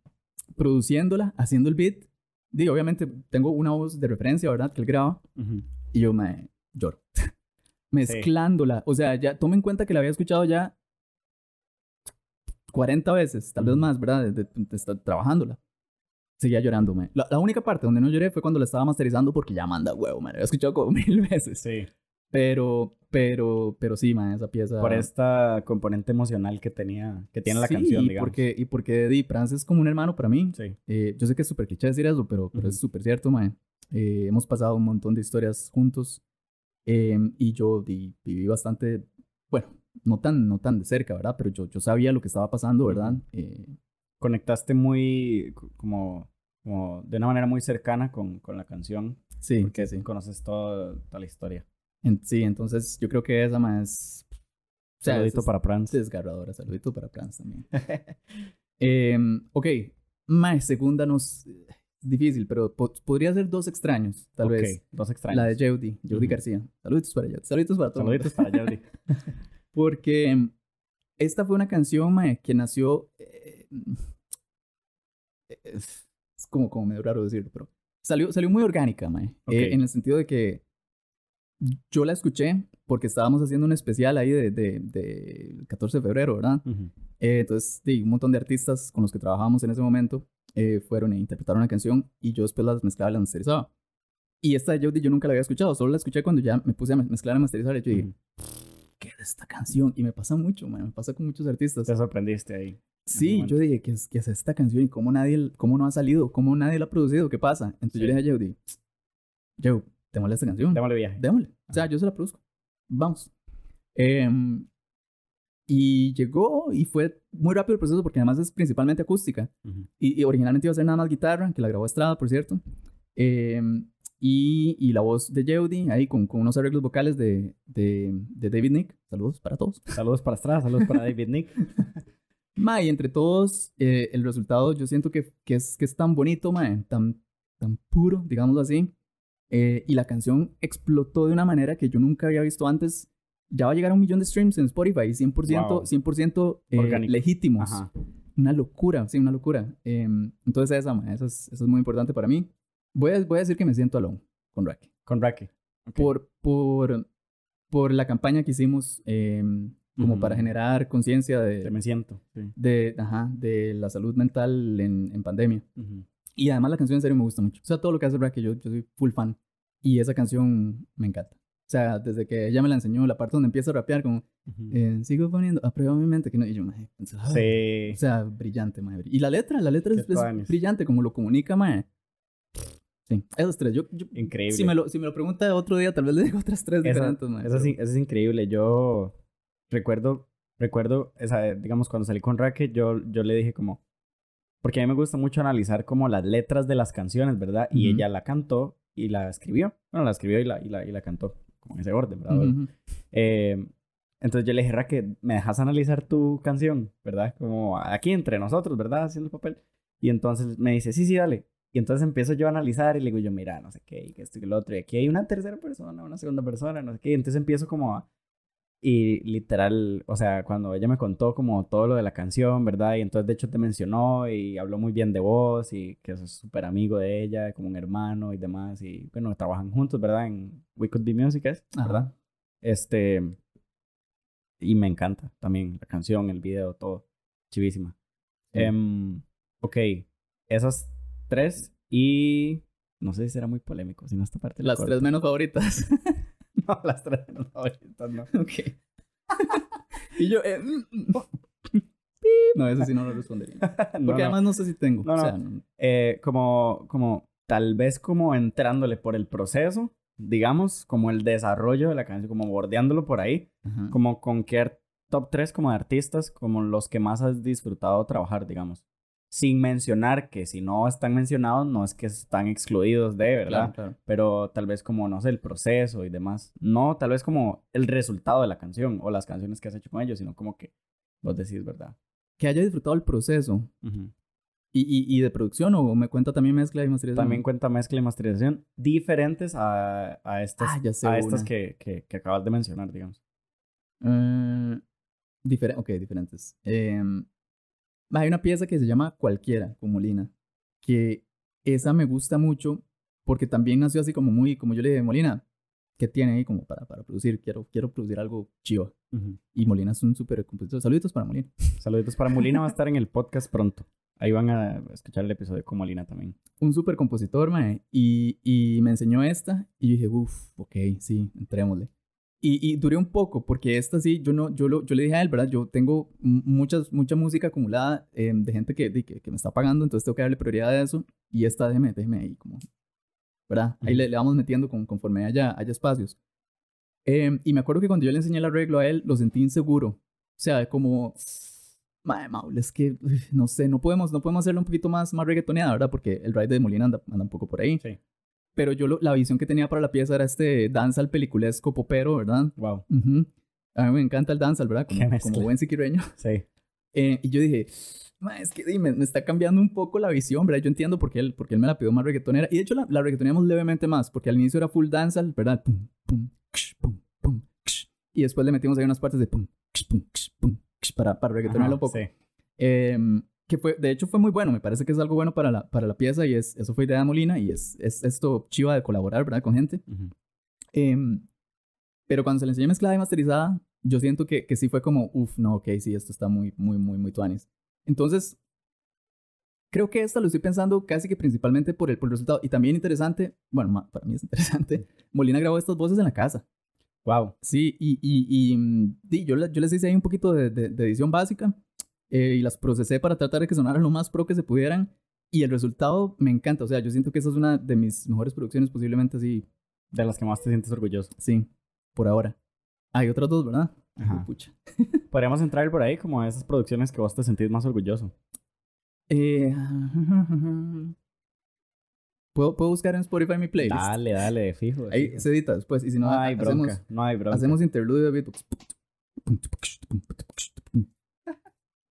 produciéndola, haciendo el beat, digo, obviamente tengo una voz de referencia, ¿verdad? Que él graba. Y yo me lloro. Mezclándola. O sea, ya tome en cuenta que la había escuchado ya 40 veces, tal vez más, ¿verdad? De, estar trabajándola. Seguía llorándome. La, la, única parte donde no lloré fue cuando la estaba masterizando porque ya manda huevo, me la había escuchado como mil veces. Sí. Pero, pero, pero sí, man, esa pieza. Por esta componente emocional que tenía, que tiene la canción, digamos. Porque, y porque Eddie Prance es como un hermano para mí. Sí. Eh, yo sé que es súper cliché decir eso, pero, pero es súper cierto, man. Eh, hemos pasado un montón de historias juntos. Em, y yo viví bastante, bueno, no tan, no tan de cerca, ¿verdad? Pero yo, yo sabía lo que estaba pasando, ¿verdad? Eh, Conectaste muy, como, como de una manera muy cercana con, con la canción. Sí. Porque sí. conoces toda la historia sí, entonces yo creo que esa más... saludito para Prance. Desgarradora, saludito para Prance también. Em, ok, más segunda nos... Difícil, pero podría ser dos extraños, tal okay, vez. dos extraños. La de Jody, Jody García. Saluditos para Jody. Saluditos para todos. Saluditos para Jody. Porque esta fue una canción mae, que nació... Eh, es, como, como medio raro decirlo, pero salió, salió muy orgánica, mae. Eh, en el sentido de que yo la escuché porque estábamos haciendo un especial ahí de, de, 14 de febrero, ¿verdad? Eh, entonces, un montón de artistas con los que trabajábamos en ese momento eh, fueron e interpretaron la canción y yo después las mezclaba y las masterizaba. Y esta de Jody yo nunca la había escuchado, solo la escuché cuando ya me puse a mezclar y masterizar y yo dije, ¿qué es esta canción? Y me pasa mucho, me pasa con muchos artistas. Te sorprendiste ahí. Sí, yo dije, ¿qué es, ¿qué es esta canción? ¿Y cómo, nadie, cómo no ha salido? ¿Cómo nadie la ha producido? ¿Qué pasa? Entonces yo le dije a Jody, Joe, démosle esta canción. Démosle viaje. Démosle. O sea, yo se la produzco. Vamos. Em, y llegó y fue muy rápido el proceso porque además es principalmente acústica. y, originalmente iba a ser nada más guitarra, que la grabó Estrada, por cierto. Em, y, y, la voz de Jody ahí con, con unos arreglos vocales de, de, de, David Nick. Saludos para todos. Saludos para Estrada, saludos para David Nick. Ma, y entre todos, eh, el resultado yo siento que, que, es, que es tan bonito, ma, tan, tan puro, digámoslo así, eh, y la canción explotó de una manera que yo nunca había visto antes. Ya va a llegar a un millón de streams en Spotify, 100%, 100% eh, legítimos. Una locura, sí, una locura. Em, entonces esa, eso es, eso es muy importante para mí. Voy a, voy a decir que me siento alone con Racky. Con Racky. Por, por, por la campaña que hicimos em, como para generar conciencia de... me siento, De, ajá, de la salud mental en, en pandemia. Y además la canción en serio me gusta mucho. O sea, todo lo que hace Racky, yo, yo soy full fan. Y esa canción me encanta. O sea, desde que ella me la enseñó, la parte donde empieza a rapear, como, eh, sigo poniendo a prueba mi mente, que no, y yo, me sí. O sea, brillante, madre. Y la letra, la letra es, brillante, como lo comunica, madre. Sí, esos tres. Yo, increíble. Si me, lo, si me lo pregunta otro día, tal vez le digo otras tres diferentes, madre. Eso, sí, eso es increíble. Yo recuerdo, recuerdo, esa, digamos, cuando salí con Raquel, yo, yo le dije como, porque a mí me gusta mucho analizar como las letras de las canciones, ¿verdad? Y ella la cantó y la escribió. Bueno, la escribió y la, y la, y la cantó, como en ese orden, ¿verdad? eh, entonces yo le dije, Raquel, ¿me dejas analizar tu canción? ¿Verdad? Como aquí entre nosotros, ¿verdad? Haciendo el papel. Y entonces me dice, sí, sí, dale. Y entonces empiezo yo a analizar y le digo yo, mira, no sé qué, y que esto y que lo otro. Y aquí hay una tercera persona, una segunda persona, no sé qué. Y entonces empiezo como a, y literal, o sea, cuando ella me contó como todo lo de la canción, ¿verdad? Y entonces de hecho te mencionó y habló muy bien de vos y que sos súper amigo de ella, como un hermano y demás. Y bueno, trabajan juntos, ¿verdad? En We Could Be Music, ¿verdad? Este. Y me encanta también la canción, el video, todo. Chivísima. Em, ok, esas tres y. No sé si será muy polémico, si no esta parte. Las tres menos favoritas. No, las tres no, ahorita no. Ok. y yo, eh, mm, mm. no, eso sí no lo respondería. Porque además no sé si tengo. No, o sea, eh, como, como, tal vez como entrándole por el proceso, digamos, como el desarrollo de la canción, como bordeándolo por ahí, como con qué top 3 como de artistas, como los que más has disfrutado trabajar, digamos sin mencionar que si no están mencionados no es que están excluidos de, ¿verdad? Pero tal vez como, no sé, el proceso y demás. No, tal vez como el resultado de la canción o las canciones que has hecho con ellos, sino como que vos decís, ¿verdad? Que haya disfrutado el proceso. ¿Y, y, de producción o me cuenta también mezcla y masterización? También cuenta mezcla y masterización diferentes a, a estas, ah, a estas que, que, acabas de mencionar, digamos. Uh, ok, diferentes. Eh, hay una pieza que se llama Cualquiera, con Molina, que esa me gusta mucho porque también nació así como muy, como yo le dije, Molina, ¿qué tiene ahí como para, para producir? Quiero, quiero producir algo chido. Y Molina es un súper compositor. Saluditos para Molina. Saluditos para Molina, va a estar en el podcast pronto. Ahí van a escuchar el episodio con Molina también. Un súper compositor, mae. Y, y me enseñó esta y yo dije, uff, ok, sí, entrémosle. Y, duré un poco, porque esta sí, yo, no, yo, lo, yo le dije a él, ¿verdad? Yo tengo muchas, mucha música acumulada em, de gente que, que, que, me está pagando, entonces tengo que darle prioridad a eso. Y esta, déjeme, déjeme ahí, como, ¿verdad? Ahí le, le, vamos metiendo con, conforme haya, haya espacios. Em, y me acuerdo que cuando yo le enseñé el arreglo a él, lo sentí inseguro. O sea, como, madre Maul, es que, no sé, no podemos, no podemos hacerlo un poquito más, más reggaetoneada, ¿verdad? Porque el ride de Molina anda, anda un poco por ahí. Sí. Pero yo la visión que tenía para la pieza era este danza al peliculesco popero, ¿verdad? Wow. A mí me encanta el danza, ¿verdad? Como, como buen siquireño. Sí. Eh, y yo dije, es que dime, me está cambiando un poco la visión, ¿verdad? Yo entiendo por qué él, porque él me la pidió más reggaetonera. Y de hecho la, la reggaetoneamos levemente más, porque al inicio era full danza, ¿verdad? Pum, pum, pum, pum, y después le metimos ahí unas partes de pum, pum, pum, para, para reggaetonearlo un poco. Sí. Eh, que fue, de hecho fue muy bueno, me parece que es algo bueno para la, para la pieza y es, eso fue idea de Molina y es, es esto chiva de colaborar, ¿verdad? Con gente. Em, pero cuando se le enseñó mezclada y masterizada, yo siento que, que sí fue como, uff, no, ok, sí, esto está muy, muy, muy, muy tuanis. Entonces, creo que esta lo estoy pensando casi que principalmente por el, por el resultado. Y también interesante, bueno, para mí es interesante, Molina grabó estas voces en la casa. Wow. Sí, y, y, y, mm, yo, yo les hice ahí un poquito de, de, de edición básica eh, y las procesé para tratar de que sonaran lo más pro que se pudieran. Y el resultado me encanta. O sea, yo siento que esa es una de mis mejores producciones, posiblemente así. De las que más te sientes orgulloso. Sí, por ahora. Hay otras dos, ¿verdad? Ajá. Pucha. Podríamos entrar por ahí como a esas producciones que vos te sentís más orgulloso. Eh, ¿puedo, ¿Puedo buscar en Spotify mi playlist? Dale, dale, fijo. Ahí se edita después. Y si no, no hay hacemos, bronca. No hay bronca. hacemos interludio de beatbox.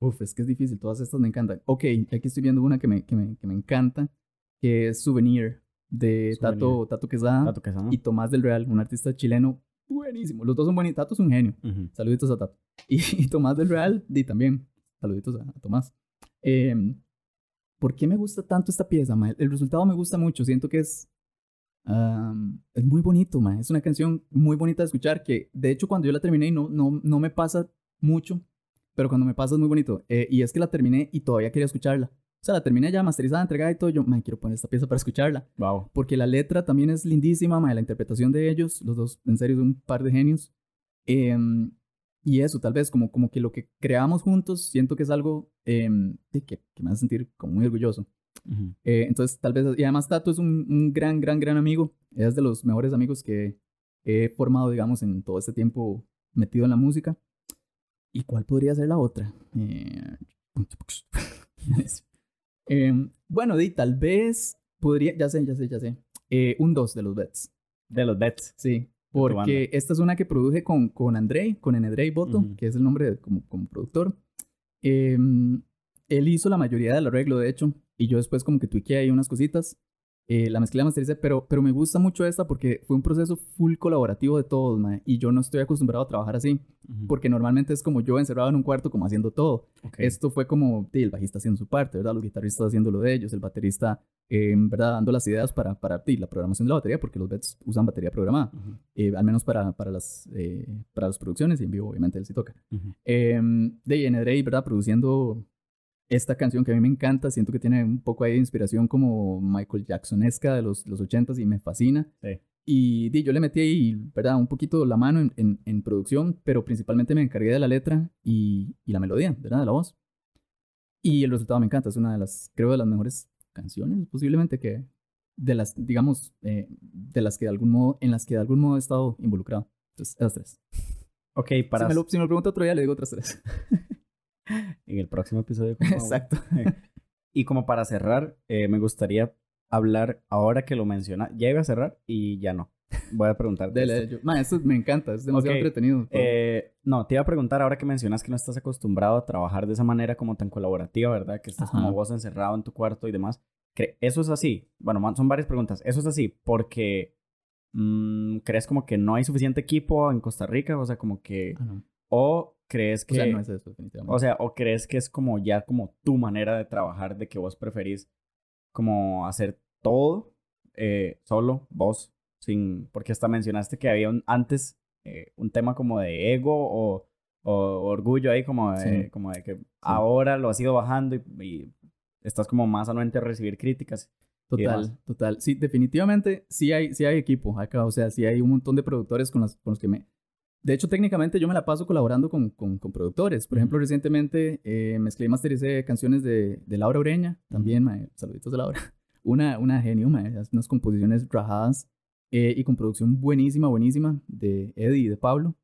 Uf, es que es difícil. Todas estas me encantan. Ok, aquí estoy viendo una que me, que me, que me encanta, que es Souvenir, de Tato, Tato, Quesada, Tato Quesada. y Tomás del Real, un artista chileno buenísimo. Los dos son buenísimos. Tato es un genio. Ujú. Saluditos a Tato. Y, y Tomás del Real, di también. Saluditos a, a Tomás. Eh, ¿Por qué me gusta tanto esta pieza, ma? El resultado me gusta mucho. Siento que es. am, es muy bonito, ma. Es una canción muy bonita de escuchar. Que de hecho, cuando yo la terminé, no, no, no me pasa mucho. Pero cuando me pasa es muy bonito. Eh, y es que la terminé y todavía quería escucharla. O sea, la terminé ya masterizada, entregada y todo. Yo, me quiero poner esta pieza para escucharla. Wow. Porque la letra también es lindísima, ma, la interpretación de ellos, los dos, en serio, son un par de genios. Em, y eso, tal vez, como, como que lo que creamos juntos, siento que es algo em, de que, que me hace sentir como muy orgulloso. Ujú. Eh, entonces, tal vez, y además Tato es un, un gran, gran, gran amigo. Es de los mejores amigos que he formado, digamos, en todo este tiempo metido en la música. ¿Y cuál podría ser la otra? Eh, em, bueno, di, tal vez podría, ya sé, ya sé, ya sé. Eh, un 2 de los Bets. De los Bets. Sí, porque esta es una que produje con, con Andrei, con Enedrey Boto, Ujú. que es el nombre de- como, como productor. Em, él hizo la mayoría del arreglo, de hecho, y yo después como que tuiqué ahí unas cositas. Eh, la mezclé, la mastericé, pero, pero me gusta mucho esta porque fue un proceso full colaborativo de todos, mae, y yo no estoy acostumbrado a trabajar así, porque normalmente es como yo encerrado en un cuarto como haciendo todo. Esto fue como sí, el bajista haciendo su parte, ¿verdad? Los guitarristas haciendo lo de ellos, el baterista, eh, ¿verdad? Dando las ideas para, para sí, la programación de la batería, porque los Bets usan batería programada, eh, al menos para, para, las, eh, para las producciones y en vivo, obviamente, él sí toca. Ujú. Eh, de N. ¿verdad? Produciendo esta canción que a mí me encanta, siento que tiene un poco ahí de inspiración como Michael Jacksonesca de los, los 80s y me fascina. Sí. Y yo le metí ahí, ¿verdad? Un poquito la mano en, en, en producción, pero principalmente me encargué de la letra y, y la melodía, ¿verdad? De la voz. Y el resultado me encanta, es una de las, creo, de las mejores canciones posiblemente que, de las, digamos, eh, de las que de algún modo, en las que de algún modo he estado involucrado. Entonces, esas tres. Ok, para Si me, lo, si me lo pregunta otro día, le digo otras tres. en el próximo episodio. Exacto. Y como para cerrar, eh, me gustaría hablar, ahora que lo menciona, ya iba a cerrar y ya no. Voy a preguntar. Dele, yo- ma, esto me encanta, es demasiado Ok, entretenido. Eh, no, te iba a preguntar ahora que mencionas que no estás acostumbrado a trabajar de esa manera como tan colaborativa, ¿verdad? Que estás Ajá. como vos encerrado en tu cuarto y demás. ¿Cre- ¿Eso es así? Bueno, man, son varias preguntas. ¿Eso es así porque mm, crees como que no hay suficiente equipo en Costa Rica? O sea, como que... Ah. ¿O crees O que... sea, no es eso, definitivamente. O sea, o crees que es como ya como tu manera de trabajar, de que vos preferís como hacer todo eh, solo, vos, sin, porque hasta mencionaste que había un, antes eh, un tema como de ego o, o orgullo ahí, como de, Sí. como de que ahora lo has ido bajando y, y estás como más anuente a recibir críticas. Total, total. Sí, definitivamente sí hay, sí hay equipo acá. O sea, sí hay un montón de productores con, las, con los que me... De hecho, técnicamente yo me la paso colaborando con, con, con productores. Por ejemplo, recientemente eh, mezclé y mastericé canciones de, de Laura Ureña. También, mae, saluditos de Laura. Una, una genio, mae, unas composiciones rajadas eh, y con producción buenísima, buenísima de Eddie y de Pablo.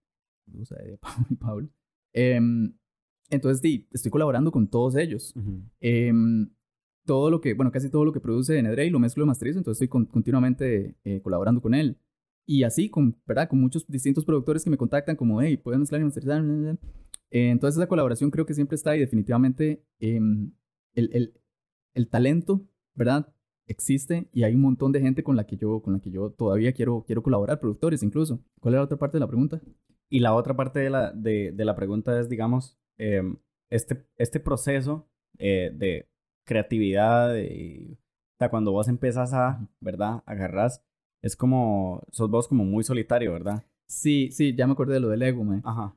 Saludos a Eddie, Pablo y Pablo. Em, entonces, sí, estoy colaborando con todos ellos. Em, todo lo que, bueno, casi todo lo que produce Nedrey lo mezclo y masterizo, entonces estoy con- continuamente eh, colaborando con él. Y así, con, ¿verdad? Con muchos distintos productores que me contactan como, hey, ¿pueden mezclar y masterizar? Eh, entonces esa colaboración creo que siempre está y definitivamente em, el, el, el talento, ¿verdad? Existe y hay un montón de gente con la que yo, con la que yo todavía quiero, quiero colaborar, productores incluso. ¿Cuál era la otra parte de la pregunta? Y la otra parte de la, de, de la pregunta es, digamos, em, este, este proceso eh, de creatividad. Y, o sea, cuando vos empezás a, ¿verdad? Agarrás, es como, sos vos como muy solitario, ¿verdad? Sí, sí, ya me acordé de lo del ego, me. Ajá.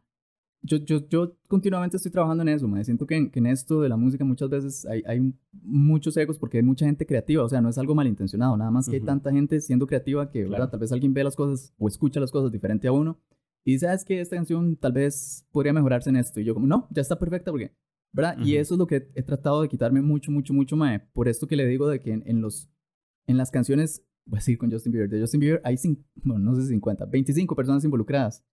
Yo, yo, yo continuamente estoy trabajando en eso, me. Siento que en, que en esto de la música muchas veces hay, hay muchos egos porque hay mucha gente creativa, o sea, no es algo malintencionado, nada más que hay Ujú. tanta gente siendo creativa que, ¿verdad? Claro. Tal vez alguien ve las cosas o escucha las cosas diferente a uno y ¿sabes que Esta canción tal vez podría mejorarse en esto. Y yo como, no, ya está perfecta porque, ¿verdad? Y Ujú. eso es lo que he tratado de quitarme mucho, mucho, mucho, mae. Por esto que le digo de que en, en los, en las canciones, voy a decir con Justin Bieber, de Justin Bieber hay, bueno, no sé si 50, 25 personas involucradas.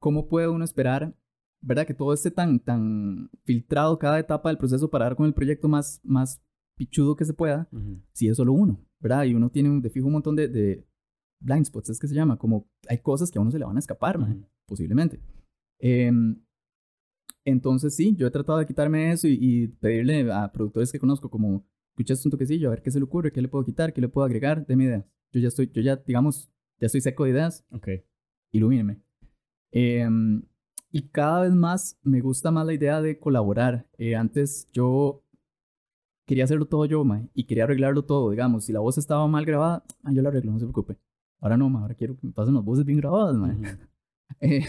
¿Cómo puede uno esperar, verdad, que todo esté tan, tan filtrado cada etapa del proceso para dar con el proyecto más, más pichudo que se pueda, Ujú. si es solo uno, ¿verdad? Y uno tiene de fijo un montón de, de blind spots, es que se llama, como hay cosas que a uno se le van a escapar, mae Ujú. posiblemente. Em, entonces sí, yo he tratado de quitarme eso y, y pedirle a productores que conozco como, escucha esto un toquecillo, a ver qué se le ocurre, qué le puedo quitar, qué le puedo agregar, déme ideas. Yo ya estoy, yo ya, digamos, ya estoy seco de ideas, Ok. ilumíneme. Em, y cada vez más me gusta más la idea de colaborar. Eh, antes yo quería hacerlo todo yo, mae, y quería arreglarlo todo, digamos. Si la voz estaba mal grabada, ah, yo la arreglo, no se preocupe. Ahora no, mae, ahora quiero que me pasen las voces bien grabadas, mae. Ujú. Eh,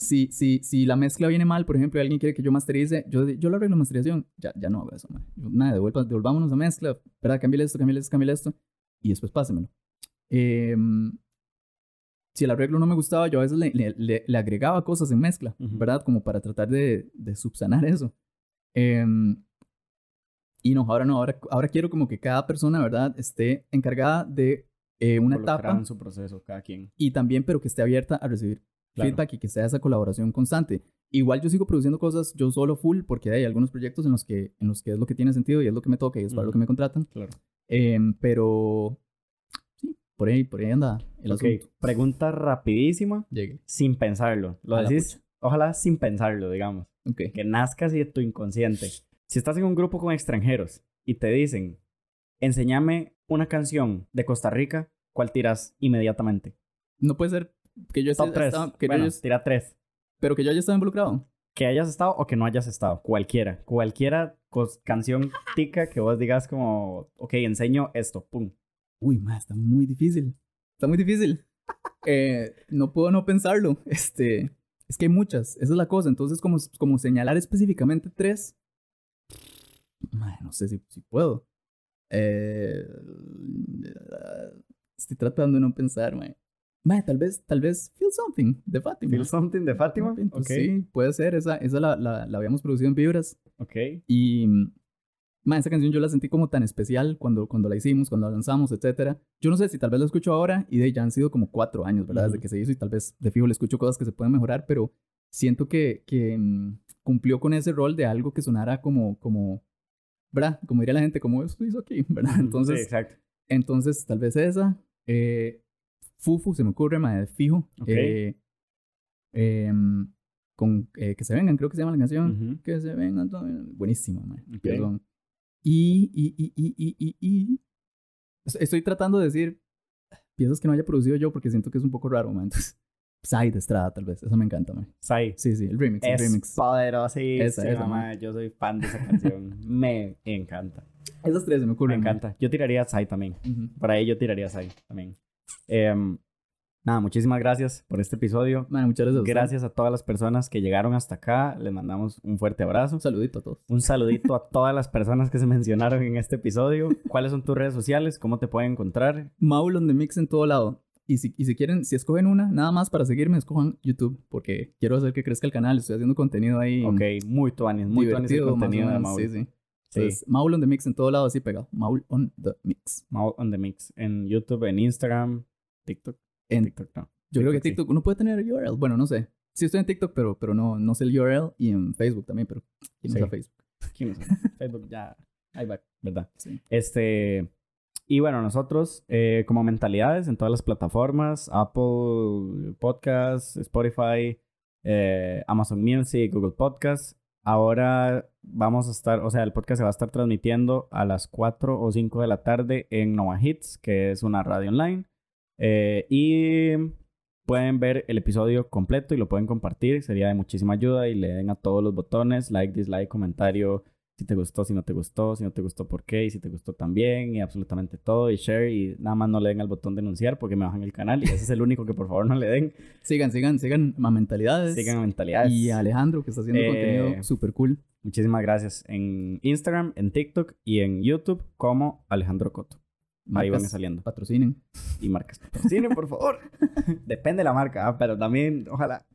si, si, si la mezcla viene mal, por ejemplo, y alguien quiere que yo masterice, yo, yo lo arreglo masterización. Ya, ya no hago eso, man. Yo, Nada, devuelva, devolvámonos a mezcla, ¿verdad? Cámbiale esto, cámbiale esto, cámbiale esto. Y después pásemelo. Em, si el arreglo no me gustaba, yo a veces le, le- le- le agregaba cosas en mezcla, Ujú. ¿verdad? Como para tratar de, de subsanar eso. Em, y no, ahora no, ahora, ahora quiero como que cada persona, ¿verdad? Esté encargada de eh, una etapa en su proceso, cada quien. y también, pero que esté abierta a recibir Claro. feedback y que sea esa colaboración constante. Igual yo sigo produciendo cosas yo solo full porque hay algunos proyectos en los que, en los que es lo que tiene sentido y es lo que me toca y es para lo que me contratan. Claro. Em, pero sí, por ahí, por ahí anda el Ok, asunto. pregunta rapidísima, Llegue. sin pensarlo. Lo A decís, ojalá sin pensarlo, digamos. Ok. Que nazca así de tu inconsciente. Si estás en un grupo con extranjeros y te dicen, enséñame una canción de Costa Rica, ¿cuál tiras inmediatamente? No puede ser que yo Top 3. estaba- que yo haya- tira 3. pero que yo haya estado involucrado. Que hayas estado o que no hayas estado. Cualquiera. Cualquiera canción tica que vos digas como, ok, enseño esto. Pum. Uy, ma, está muy difícil. Está muy difícil. Eh, no puedo no pensarlo. Este, es que hay muchas. Esa es la cosa. Entonces, como, como señalar específicamente tres, ma, no sé si, si puedo. Eh, estoy tratando de no pensar, ma. Ma, tal vez, tal vez Feel Something de Fátima. Feel Something de Fátima. Pues Ok. Sí, puede ser. Esa, esa la, la, la habíamos producido en Vibras. Ok. Y, ma, esa canción yo la sentí como tan especial cuando, cuando la hicimos, cuando la lanzamos, etcétera. Yo no sé si tal vez la escucho ahora y de ya han sido como cuatro años, ¿verdad? Desde Ujú. que se hizo y tal vez de fijo le escucho cosas que se pueden mejorar, pero siento que, que mm, cumplió con ese rol de algo que sonara como, como, ¿verdad? Como diría la gente, como eso hizo aquí, ¿verdad? Sí, Entonces, exacto. entonces tal vez esa. Eh, Fufu se me ocurre, ma, de fijo. Ok. Eh, em, con eh, Que se vengan, creo que se llama la canción. Ujú. Que se vengan. todo- Buenísima, man. Ok. Perdón. Y, y, y, y, y, y, y- es- Estoy tratando de decir piezas que no haya producido yo porque siento que es un poco raro, man. Entonces, Psy de Estrada, tal vez. Esa me encanta, man. Sai. Sí, sí, el remix, el Es remix. poderosísima, Esa, esa, mae. Yo soy fan de esa canción. Me encanta. Esas tres se me Me ocurren. man. encanta. Yo tiraría Sai también. Ujú. Por ahí yo tiraría Sai también. Em, nada, muchísimas gracias por este episodio. Man, muchas gracias. a usted. Gracias a todas las personas que llegaron hasta acá. Les mandamos un fuerte abrazo. Un saludito a todos. Un saludito a todas las personas que se mencionaron en este episodio. ¿Cuáles son tus redes sociales? ¿Cómo te pueden encontrar? Maul on the Mix en todo lado. Y si, y si quieren, si escogen una, nada más para seguirme, escojan YouTube, porque quiero hacer que crezca el canal. Estoy haciendo contenido ahí. Ok, muy tuanis, muy tuanis el contenido de Maul. Sí, Sí. Entonces, Maul on the Mix en todo lado, así pegado. Maul on the Mix. Maul on the Mix. En YouTube, en Instagram, TikTok. En- TikTok no. Yo creo que TikTok sí. Uno puede tener URL. Bueno, no sé. Sí estoy en TikTok, pero, pero no, no sé el URL. Y en Facebook también, pero ¿quién Sí. usa Facebook? ¿Quién usa? Facebook ya. Ahí va, ¿verdad? Sí. Este. Y bueno, nosotros, eh, como mentalidades, en todas las plataformas: Apple Podcasts, Spotify, eh, Amazon Music, Google Podcasts. Ahora vamos a estar, o sea, el podcast se va a estar transmitiendo a las 4 o 5 de la tarde en Nova Hits, que es una radio online. Eh, y pueden ver el episodio completo y lo pueden compartir. Sería de muchísima ayuda y le den a todos los botones, like, dislike, comentario, si te gustó, si no te gustó, si no te gustó, por qué, y si te gustó también, y absolutamente todo, y share, y nada más no le den al botón denunciar porque me bajan el canal, y ese es el único que por favor no le den. Sigan, sigan, sigan a Mentalidades. Sigan a Mentalidades. Y a Alejandro, que está haciendo Eh, contenido súper cool. Muchísimas gracias. En Instagram, en TikTok y en YouTube como Alejandro Coto. Ahí van saliendo. Patrocinen. Y marcas patrocinen, por favor. Depende de la marca, ah, pero también, ojalá.